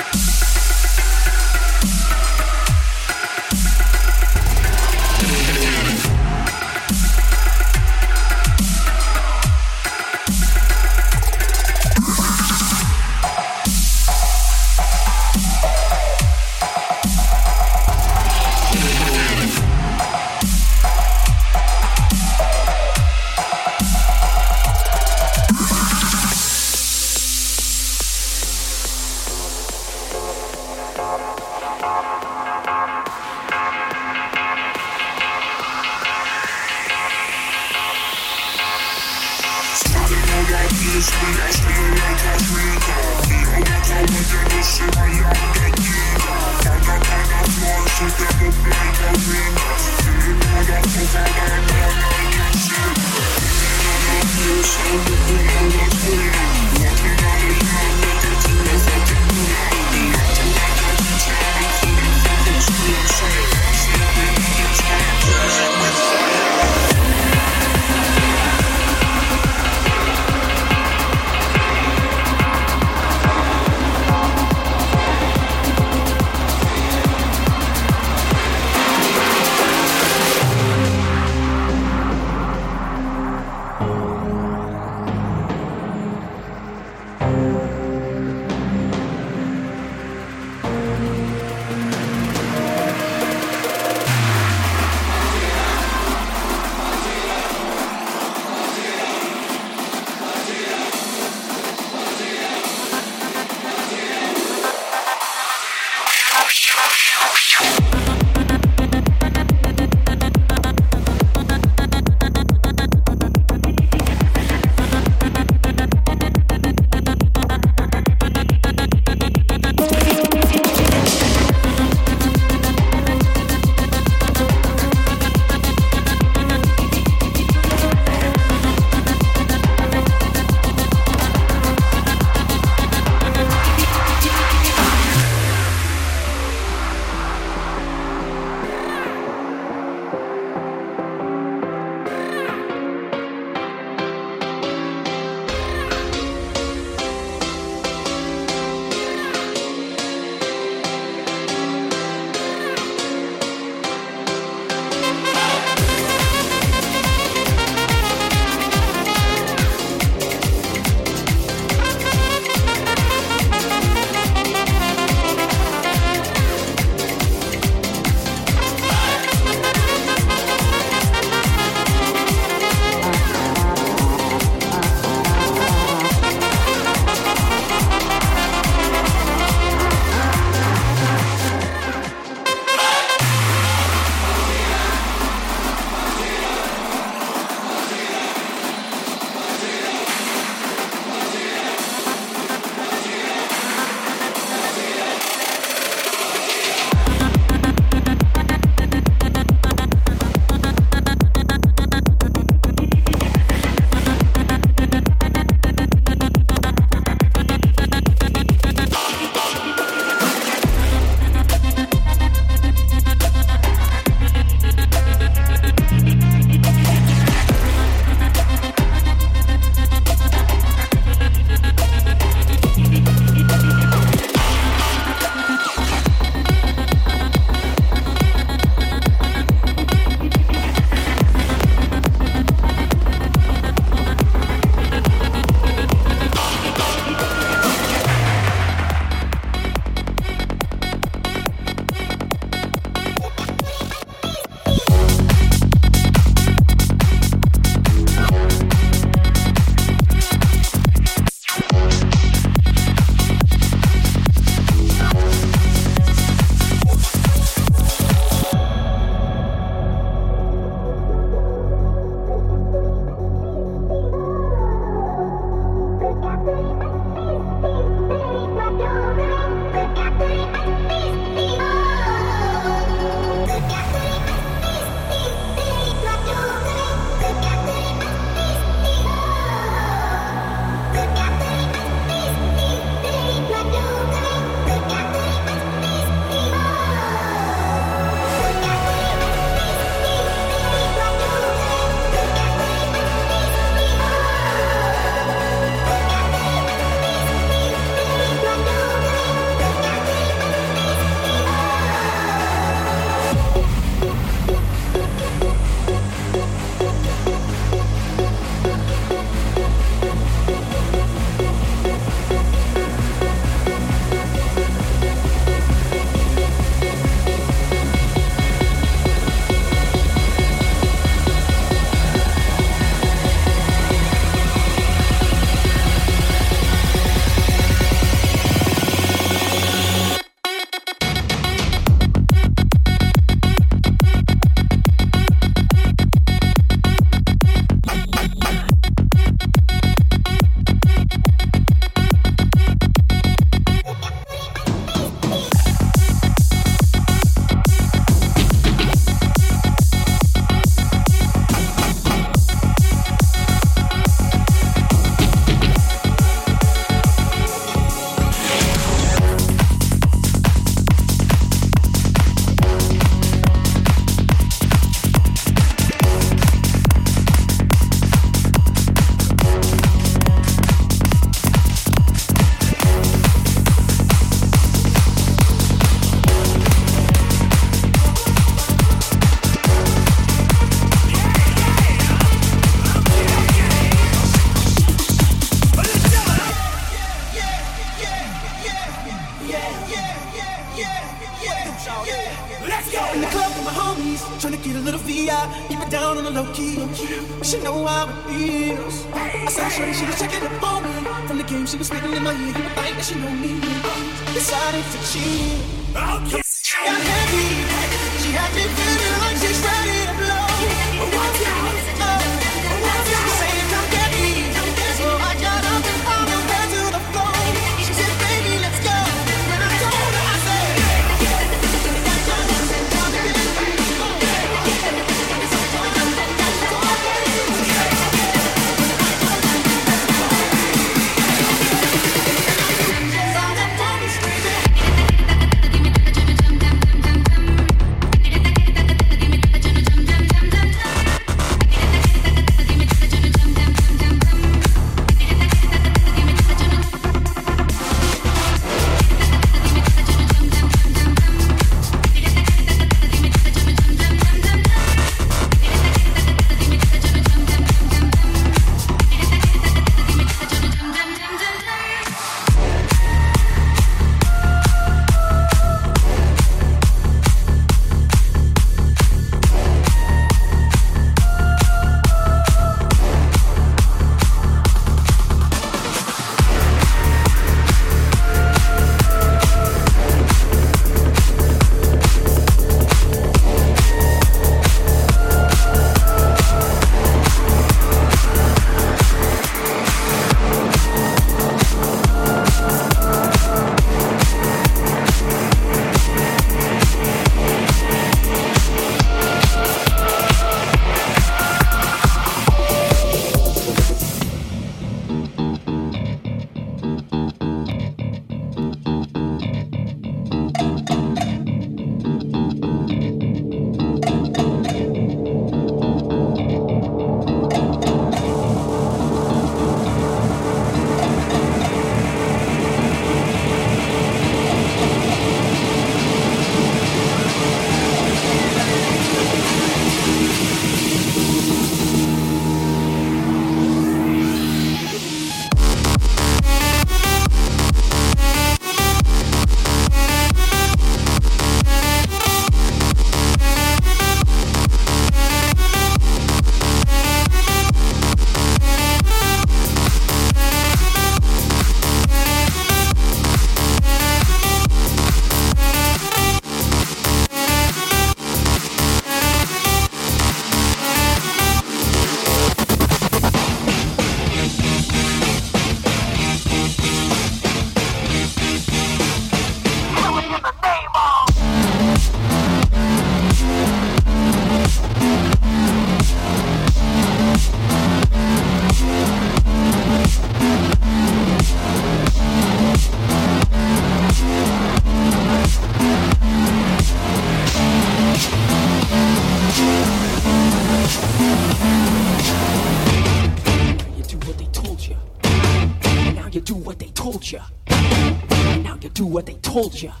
you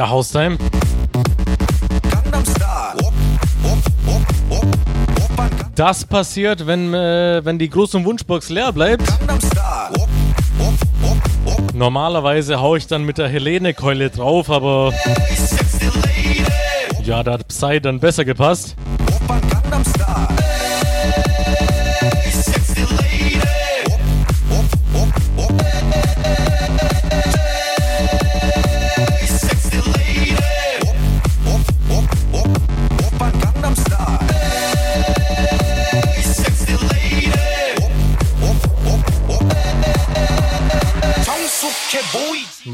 Ja, Haustime. Das passiert, wenn, äh, wenn die große Wunschbox leer bleibt. Normalerweise haue ich dann mit der Helene-Keule drauf, aber ja, da hat Psy dann besser gepasst.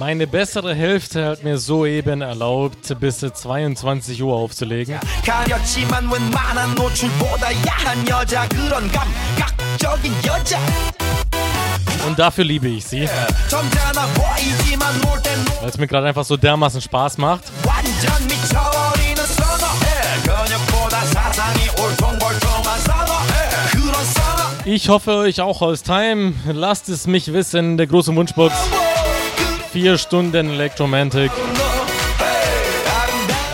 Meine bessere Hälfte hat mir soeben erlaubt, bis 22 Uhr aufzulegen. Und dafür liebe ich sie. Weil es mir gerade einfach so dermaßen Spaß macht. Ich hoffe, euch auch aus Time. Lasst es mich wissen, der große Wunschbox. Vier Stunden Electromantic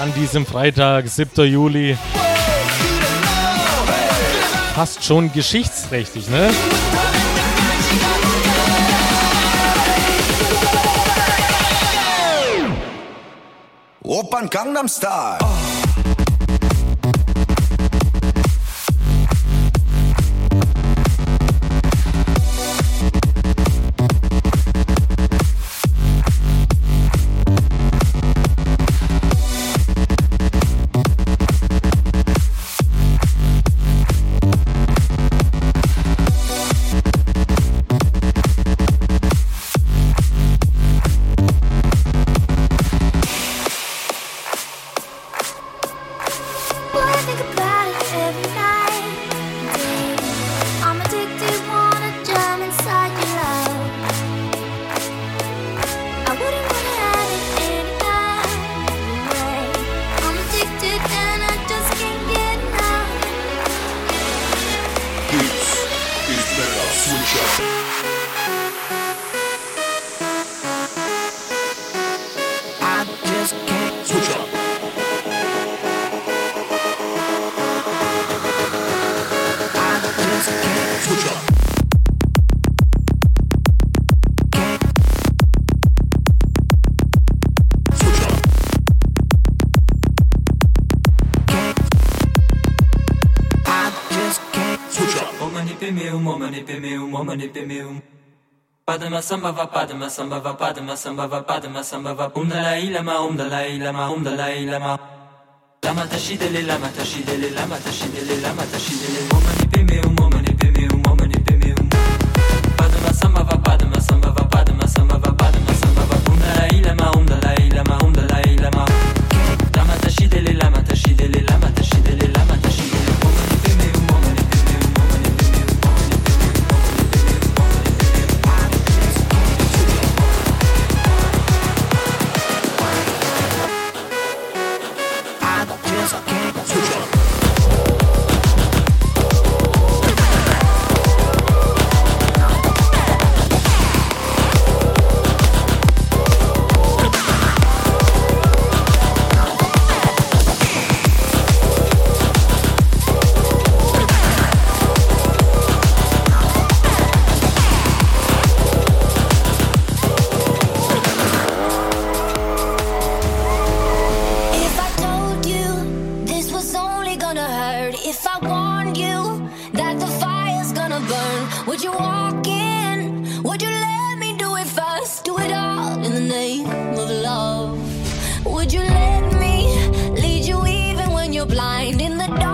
an diesem Freitag, 7. Juli. Fast schon geschichtsträchtig, ne? Opern Gangnam Style. samba va padma samba va padma samba va padma samba va um dalai lama um dalai lama um dalai lama. Lama tashidele lama tashidele lama tashidele lama tashidele in the darkness,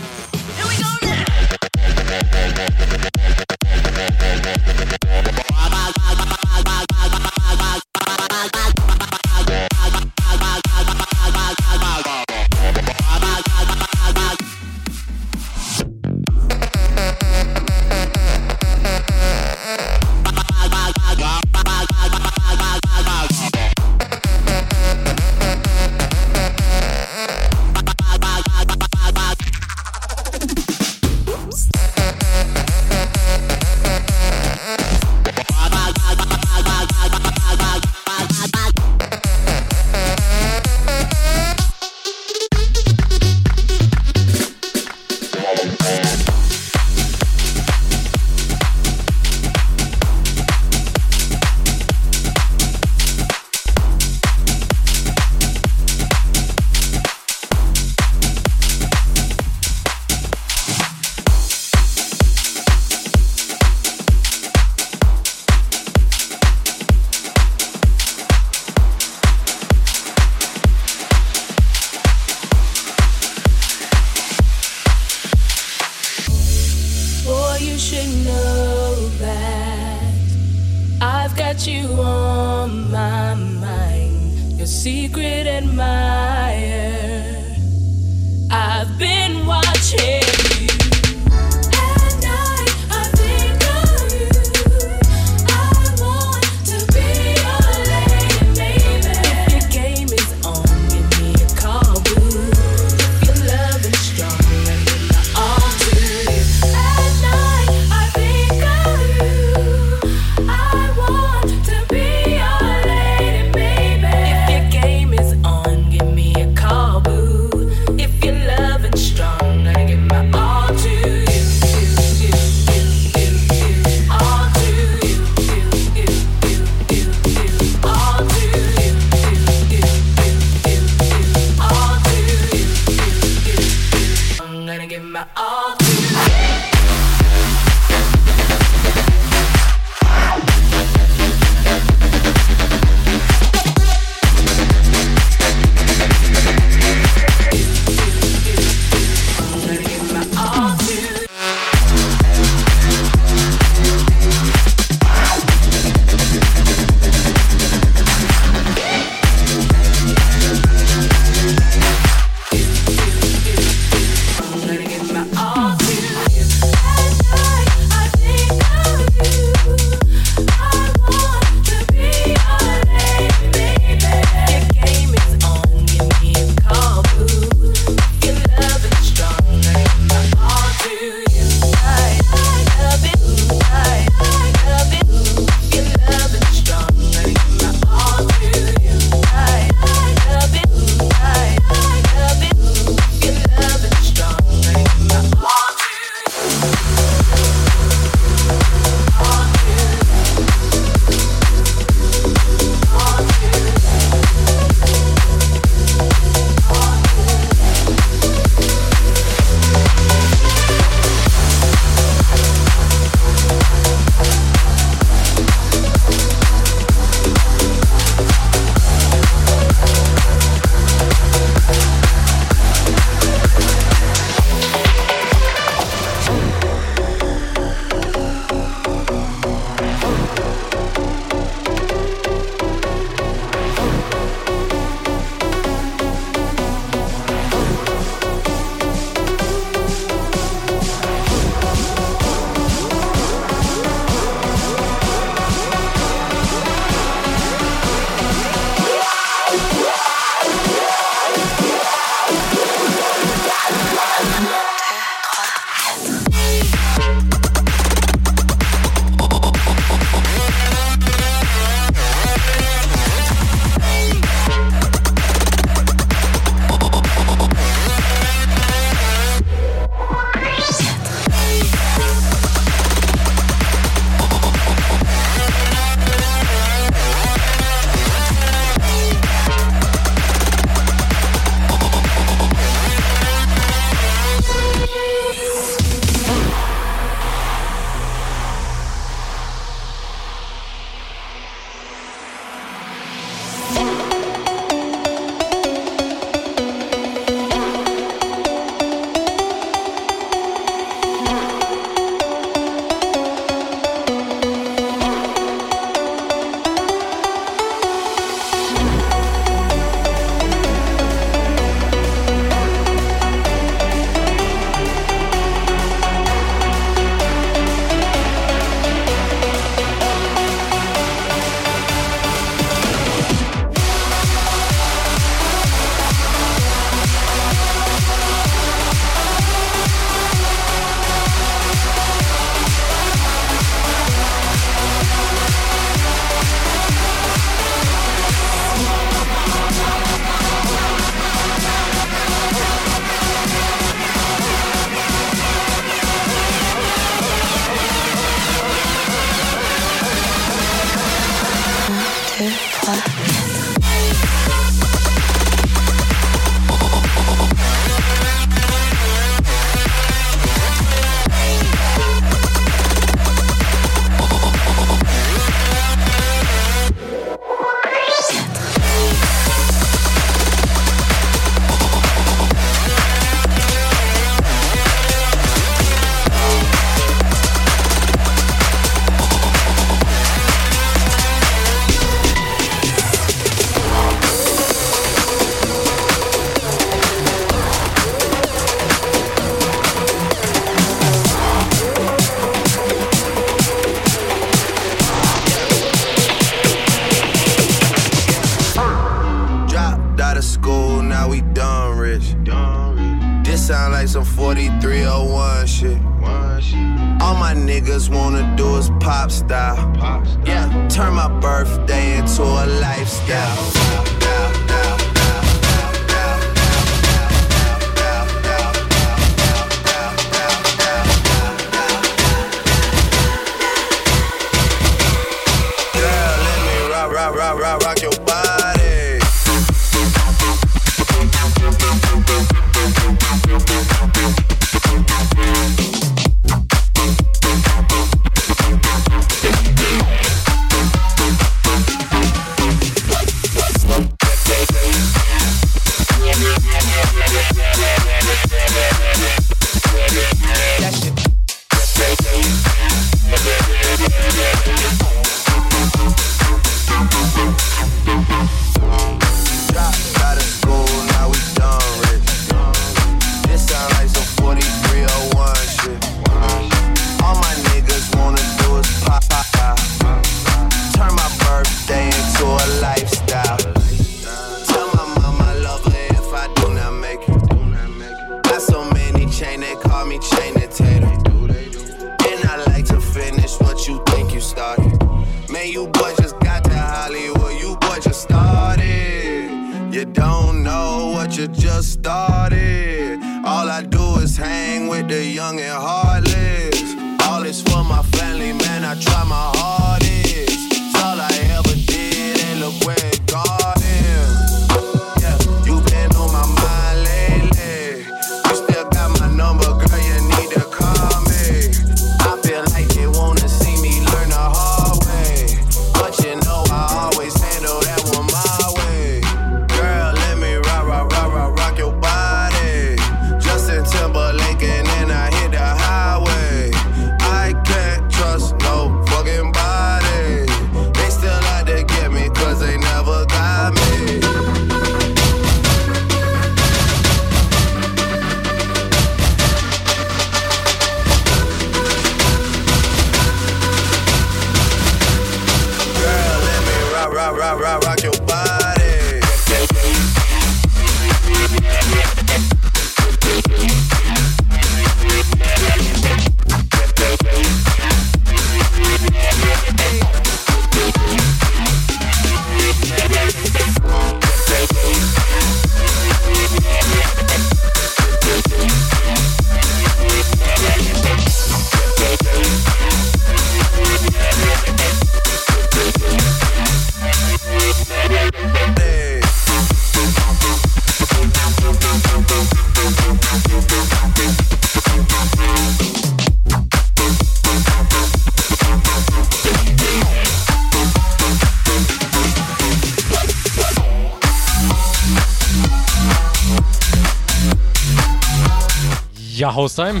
Ja, Haustime.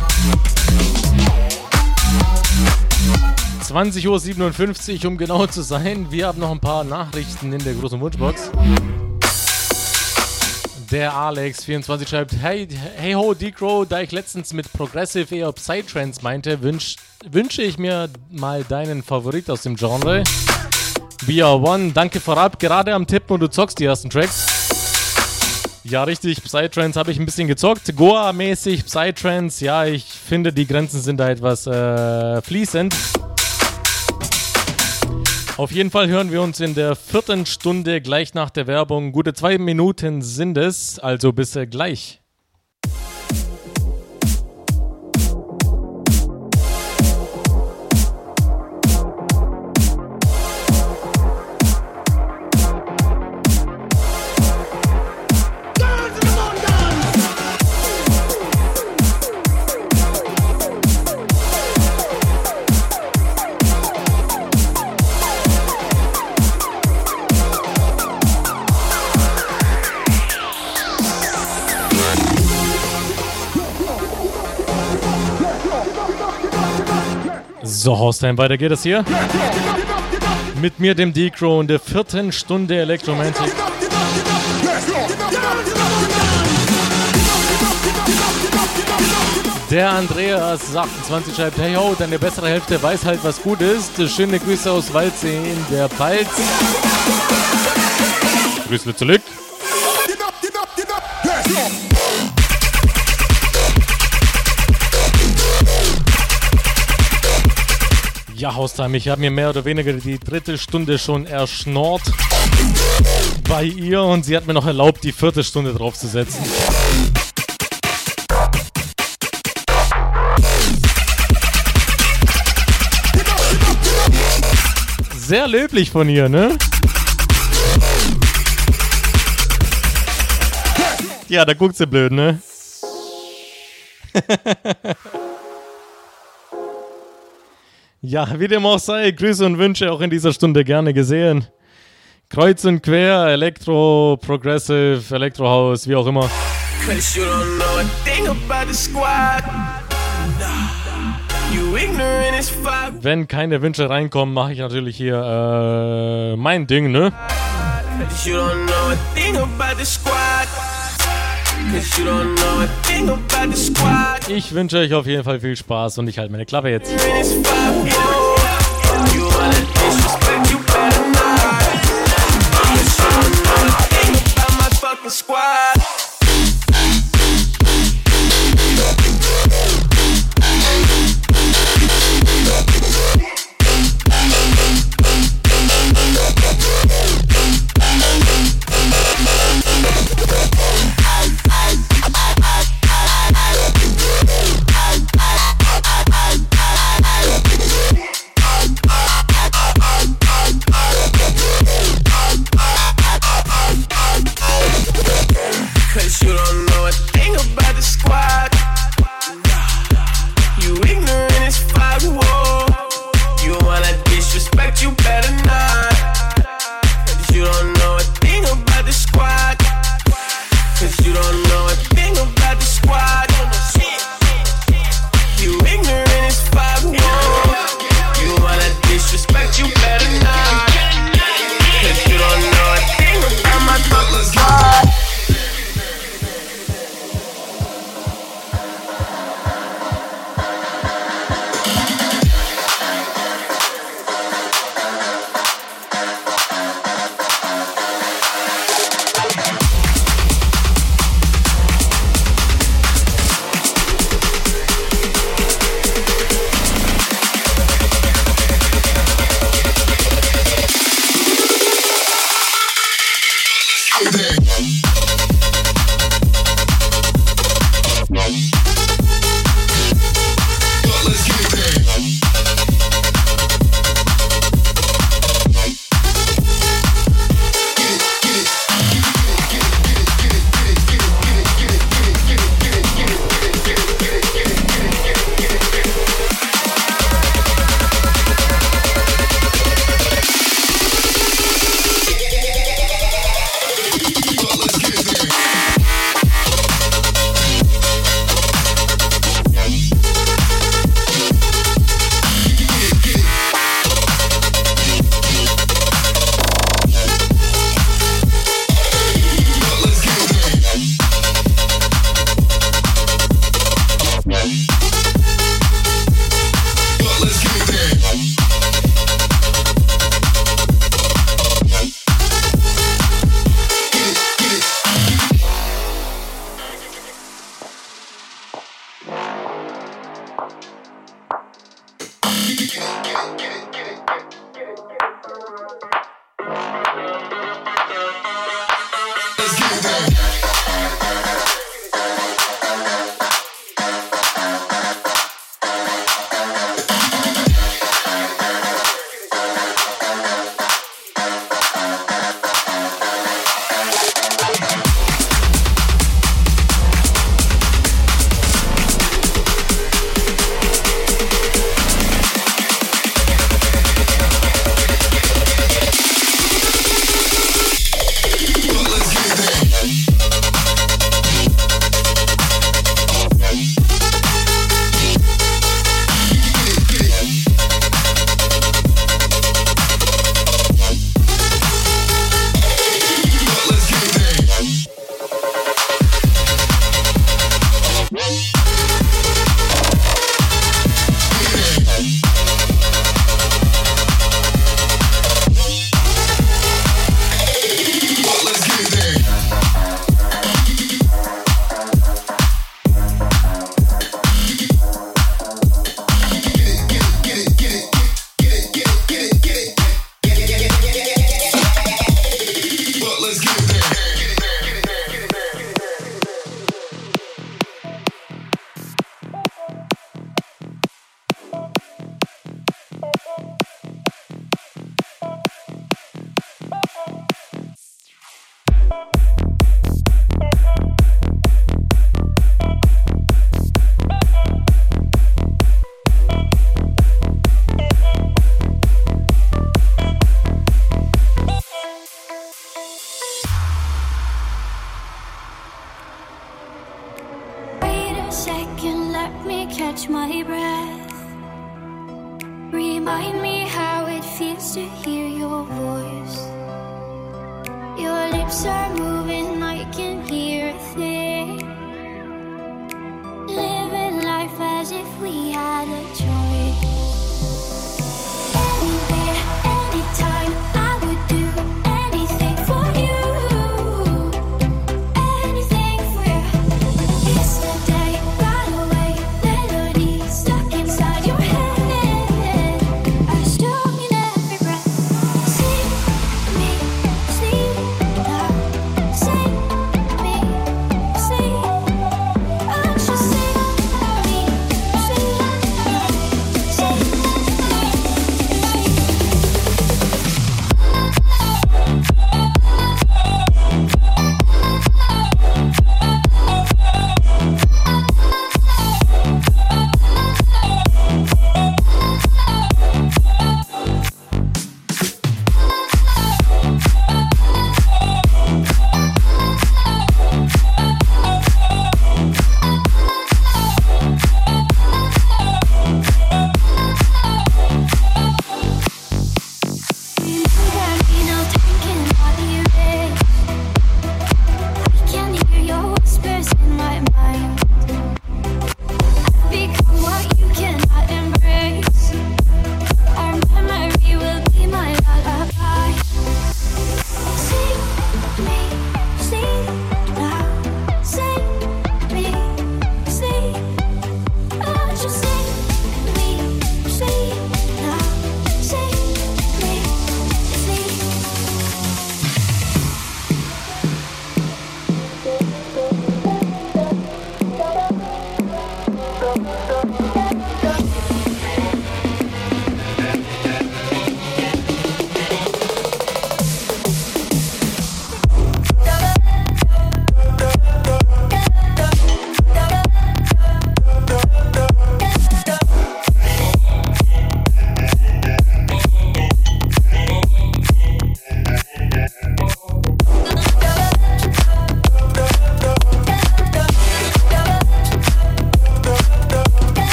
20.57 Uhr, um genau zu sein. Wir haben noch ein paar Nachrichten in der großen Wunschbox. Der Alex24 schreibt: Hey, hey ho, D-Crow, da ich letztens mit Progressive eher Psytrance meinte, wünsch, wünsche ich mir mal deinen Favorit aus dem Genre. VR One, danke vorab, gerade am Tippen und du zockst die ersten Tracks. Ja, richtig, Psytrance habe ich ein bisschen gezockt. Goa-mäßig, Psytrance, ja, ich finde, die Grenzen sind da etwas äh, fließend. Auf jeden Fall hören wir uns in der vierten Stunde gleich nach der Werbung. Gute zwei Minuten sind es, also bis äh, gleich. So, Haustime, weiter geht es hier. Mit mir, dem D-Crow, in der vierten Stunde Electromantic. Der Andreas 28 schreibt, hey ho, deine bessere Hälfte weiß halt, was gut ist. Schöne Grüße aus Waldsee in der Pfalz. Grüße zurück. Ja, Haustime, ich habe mir mehr oder weniger die dritte Stunde schon erschnort bei ihr und sie hat mir noch erlaubt, die vierte Stunde draufzusetzen. Sehr löblich von ihr, ne? Ja, da guckt sie blöd, ne? ja, wie dem auch sei, Grüße und Wünsche auch in dieser Stunde gerne gesehen. Kreuz und quer, Elektro, Progressive, Elektrohaus, wie auch immer. Cause you don't know a thing about the squad. You ignorant as fuck. Wenn keine Wünsche reinkommen, mache ich natürlich hier äh, mein Ding, ne? Cause you don't know a thing about the squad. Ich wünsche euch auf jeden Fall viel Spaß und ich halte meine Klappe jetzt. Ignorant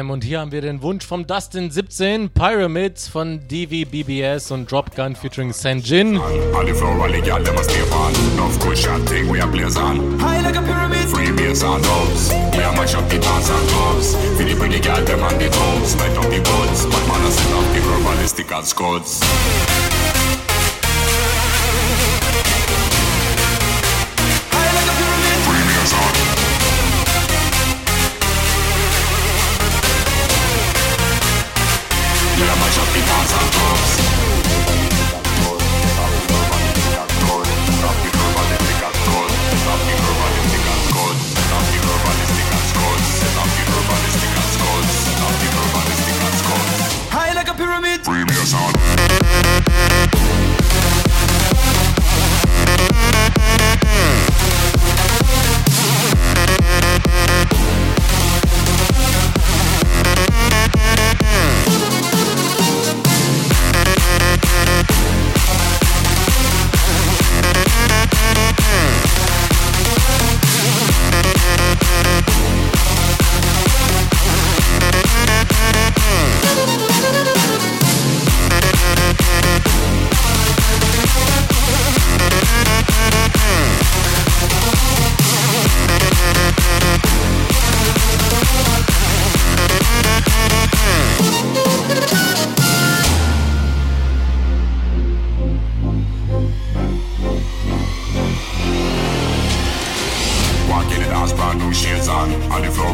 Time und hier haben wir den Wunsch vom Dustin17, Pyramids von DVBBS und Dropgun featuring Sanjin.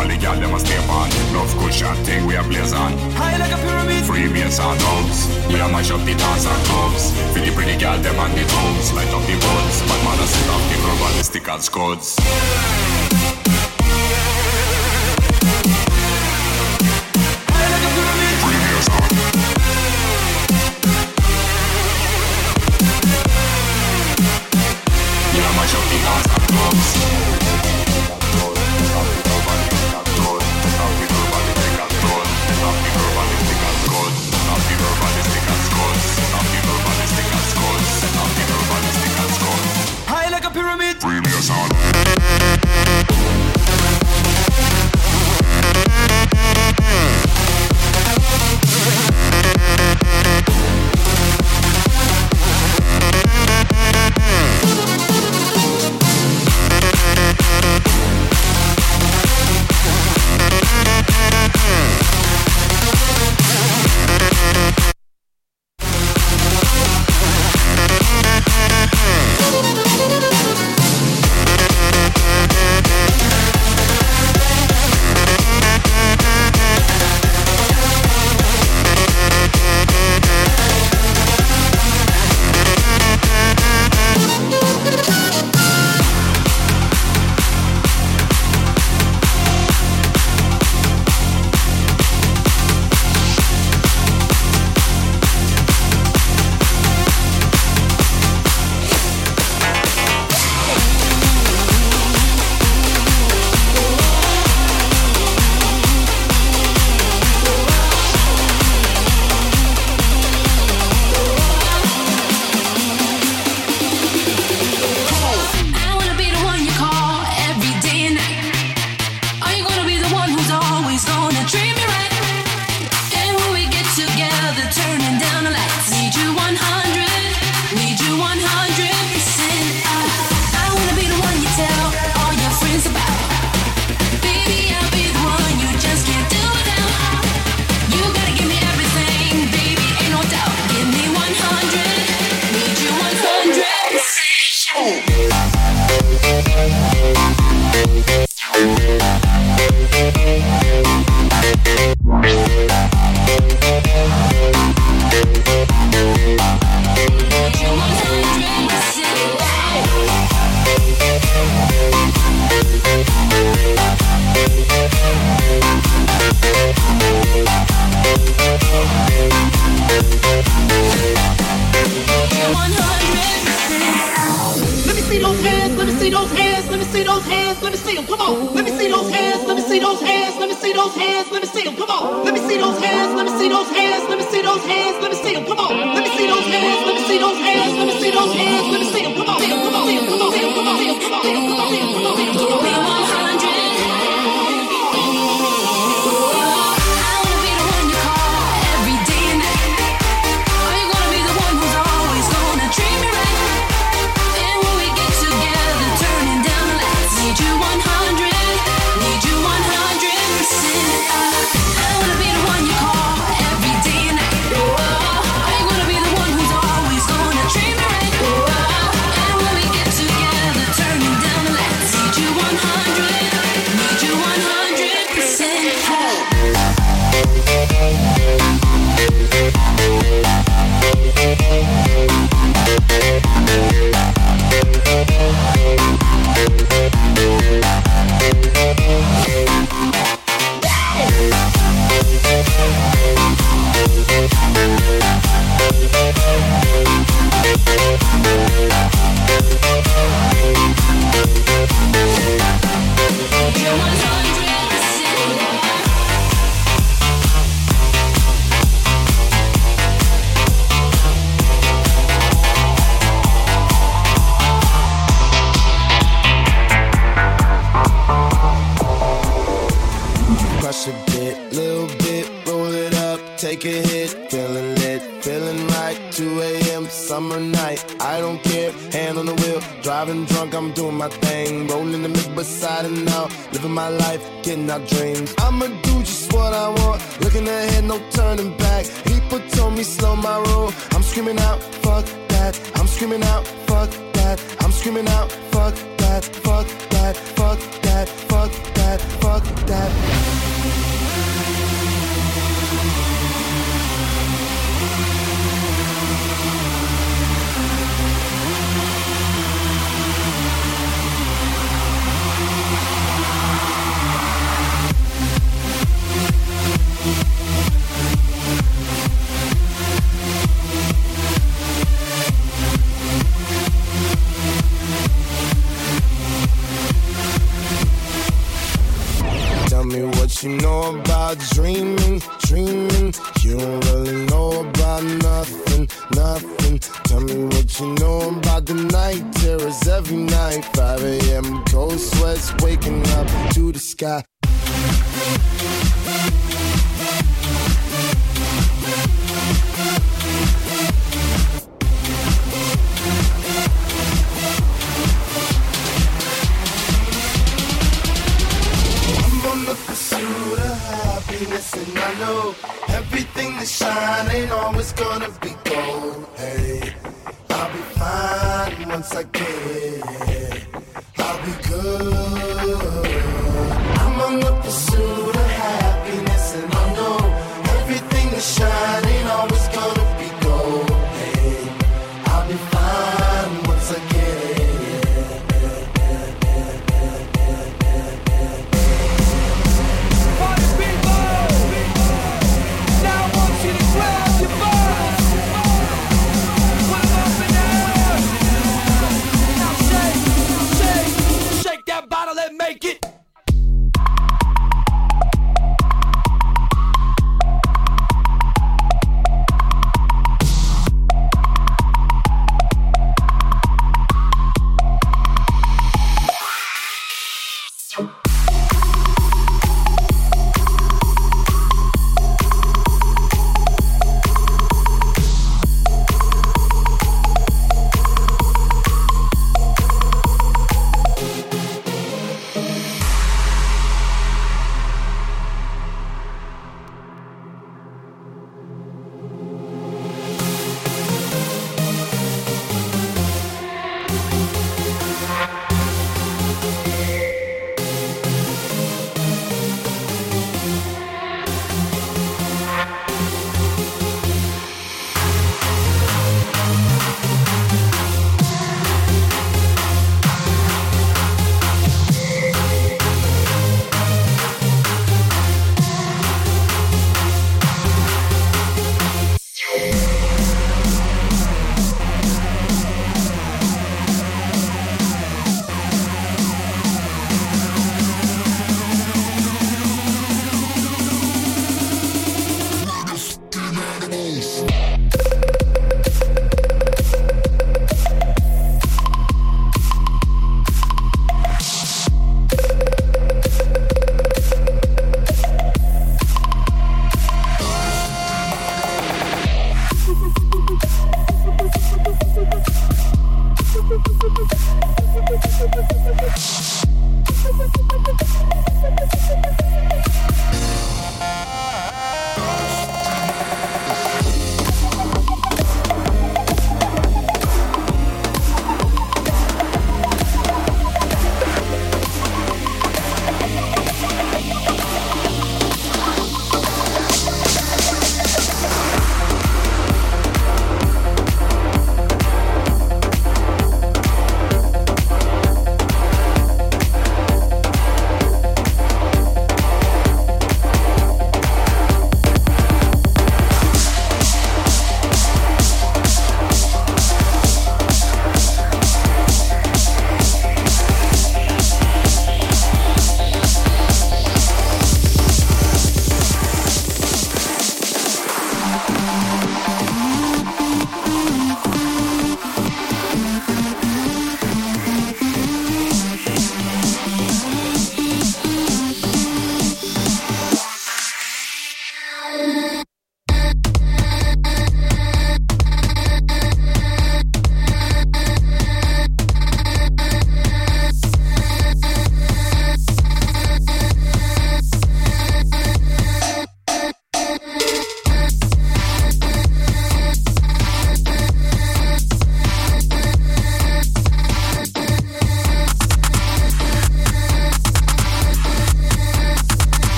all the gal them a step on. Love cushion thing we a blaze on. High like a pyramid. Free beats and dubs. We a mash up the dance and clubs. Feel the pretty gal them on the tubs. Light up the buds. Bad man a sit up the globalistic and scuds.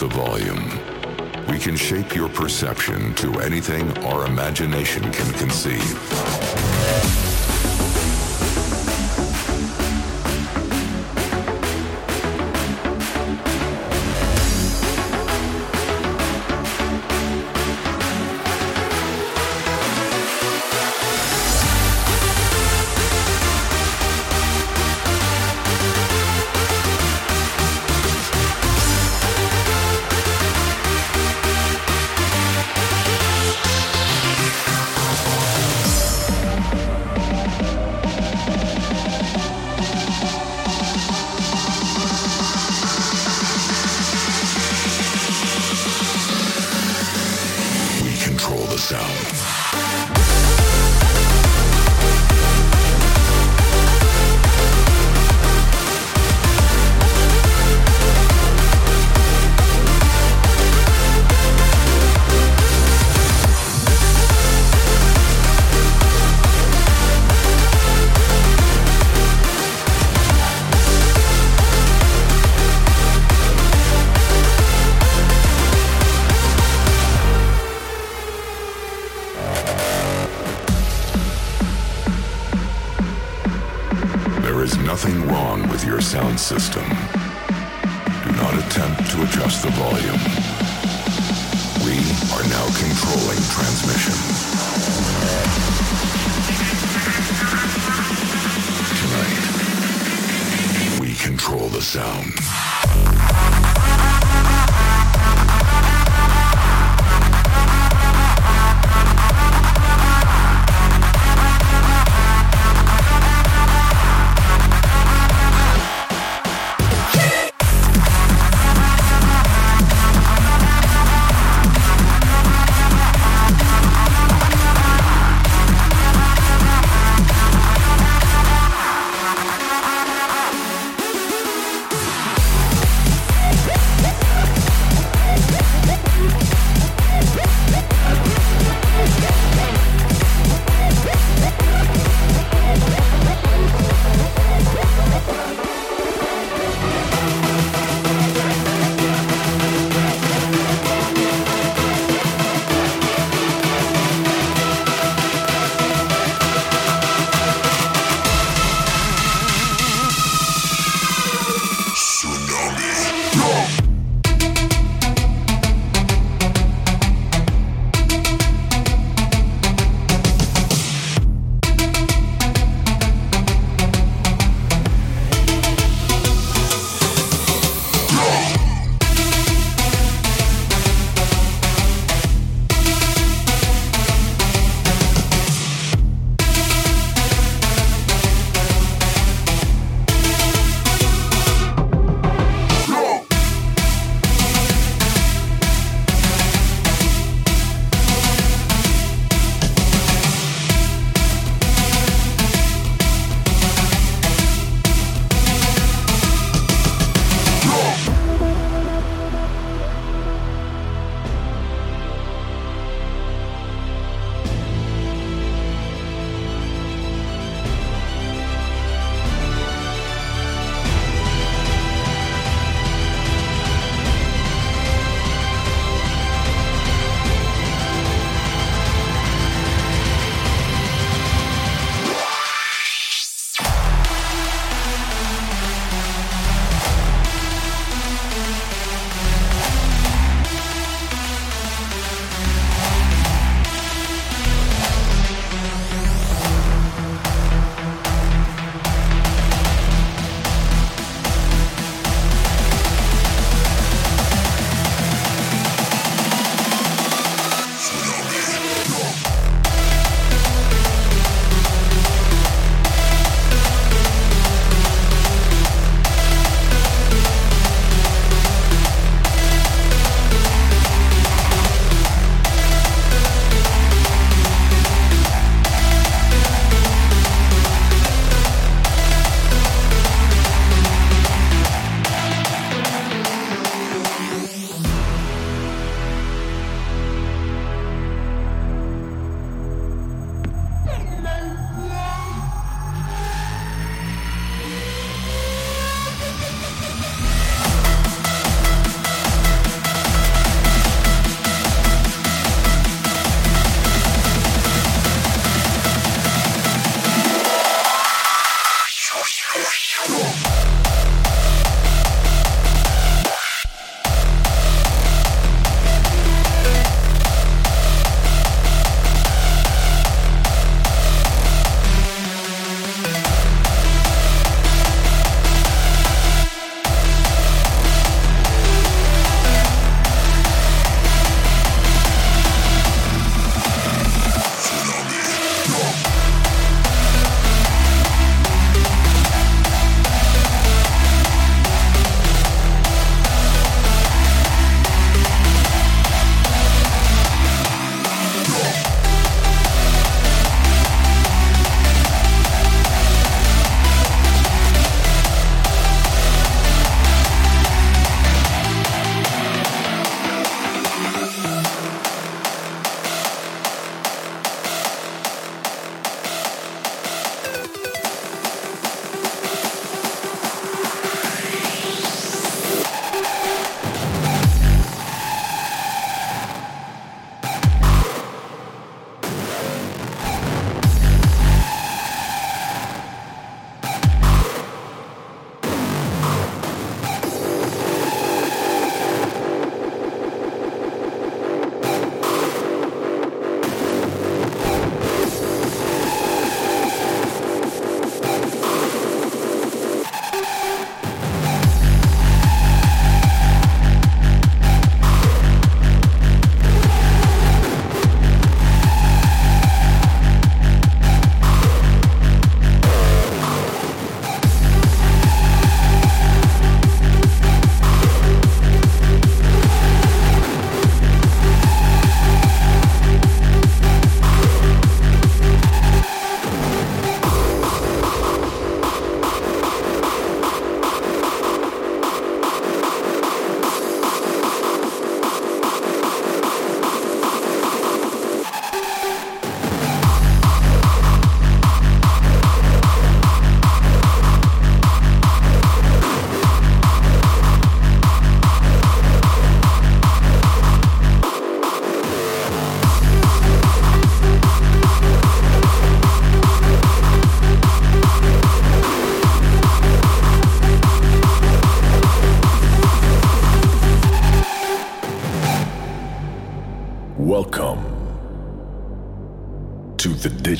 The volume.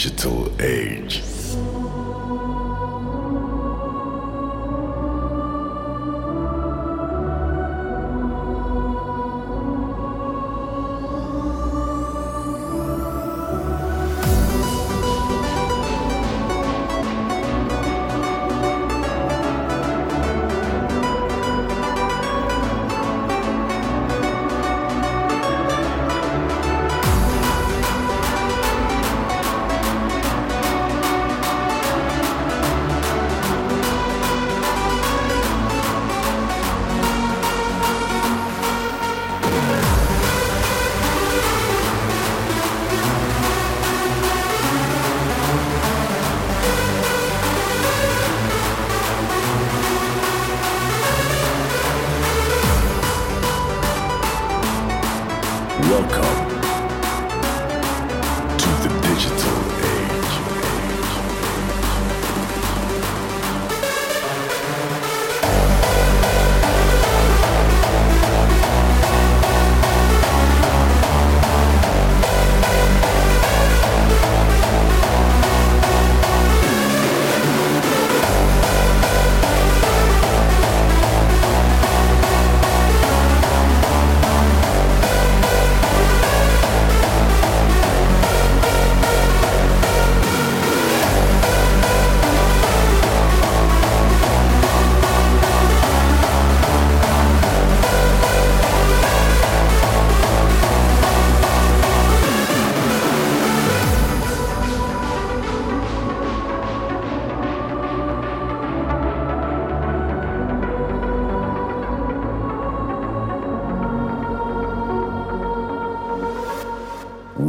Digital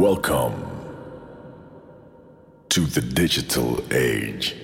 Welcome to the digital age.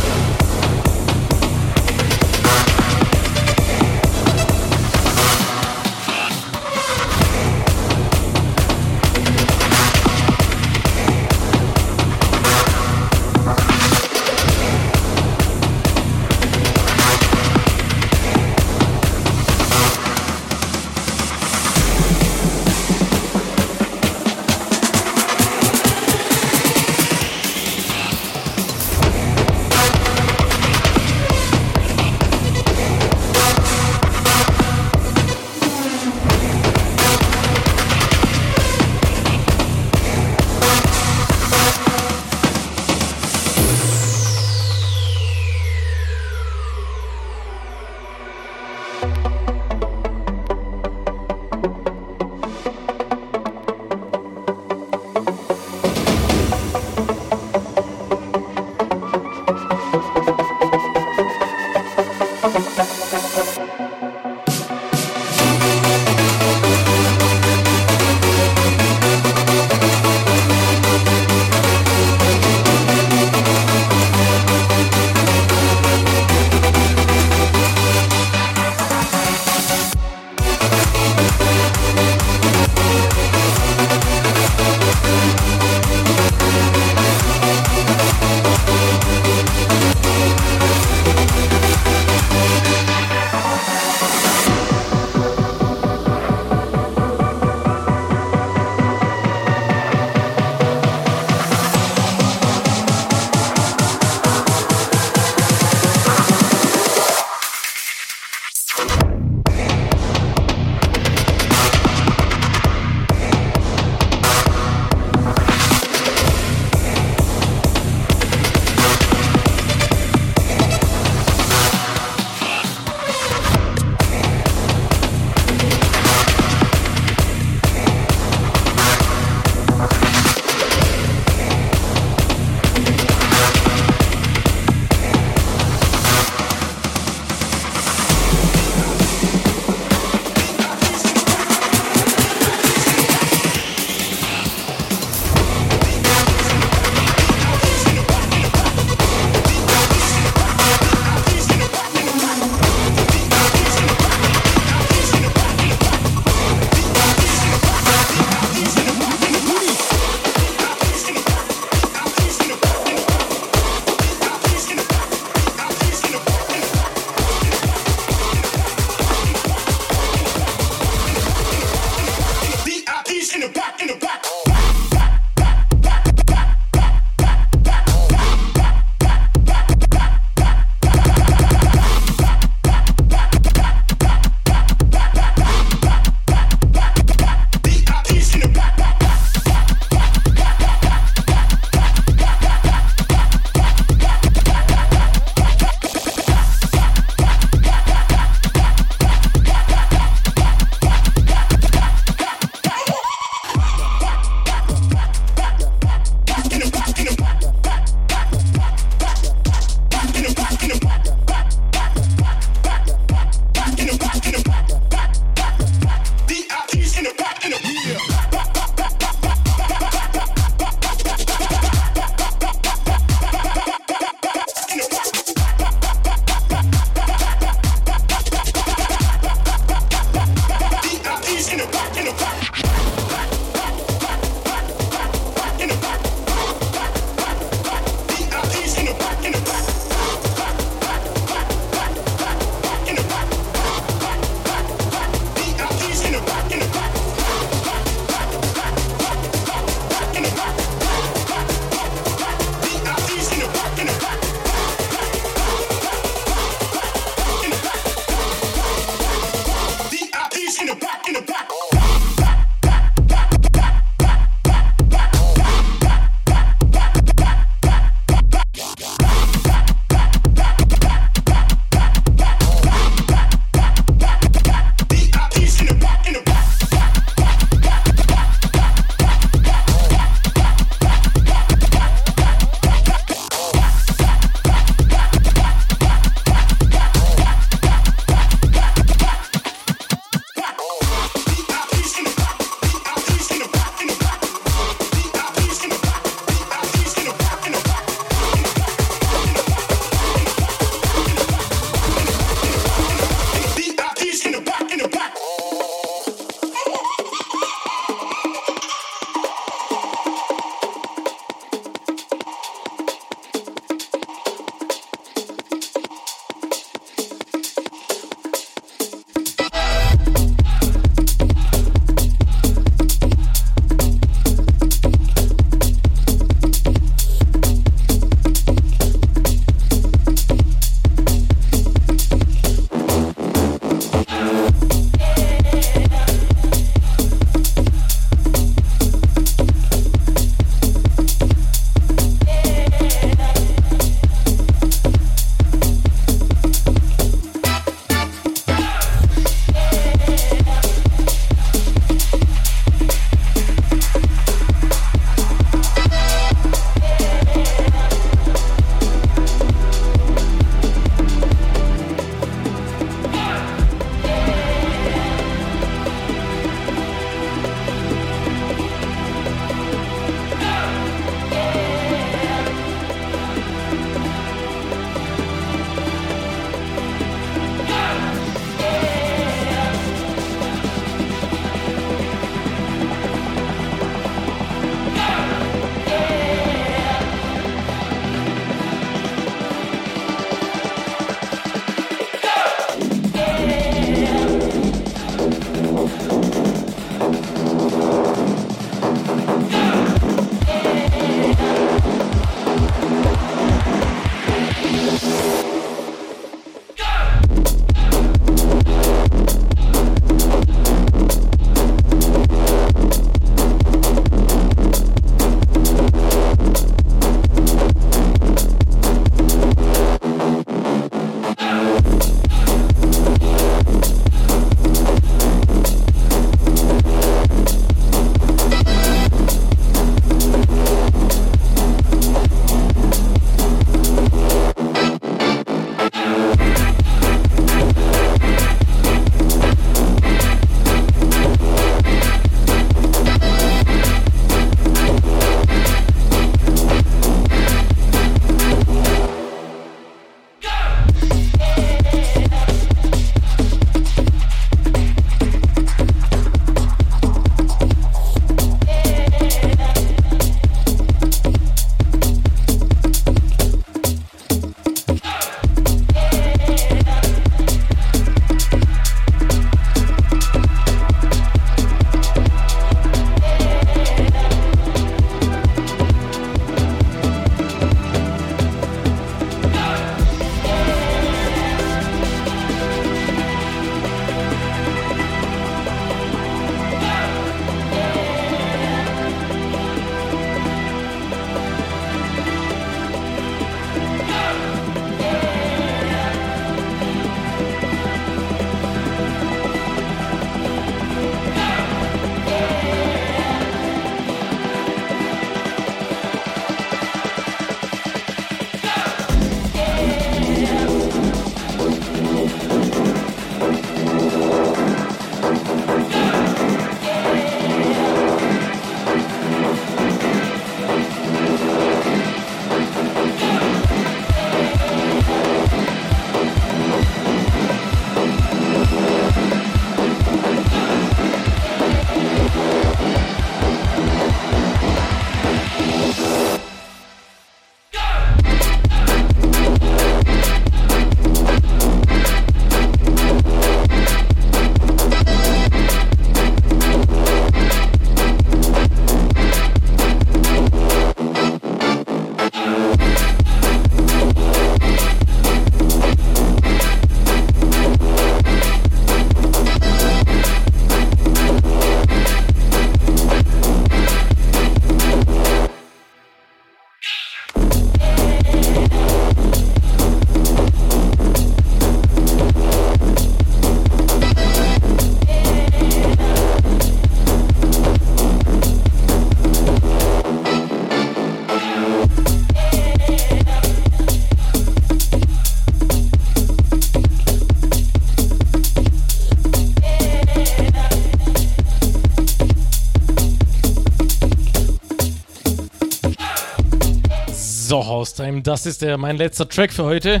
So, Haustime, das ist der, mein letzter Track für heute.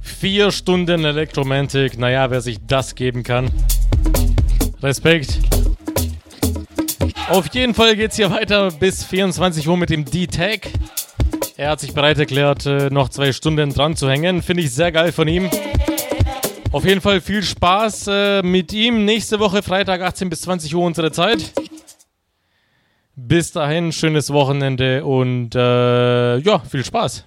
Vier Stunden Elektromantik, naja, wer sich das geben kann. Respekt. Auf jeden Fall geht's hier weiter bis 24 Uhr mit dem D-Tag. Er hat sich bereit erklärt, äh, noch zwei Stunden dran zu hängen. Finde ich sehr geil von ihm. Auf jeden Fall viel Spaß äh, mit ihm. Nächste Woche, Freitag, 18 bis 20 Uhr unsere Zeit. Bis dahin, schönes Wochenende und äh, ja, viel Spaß.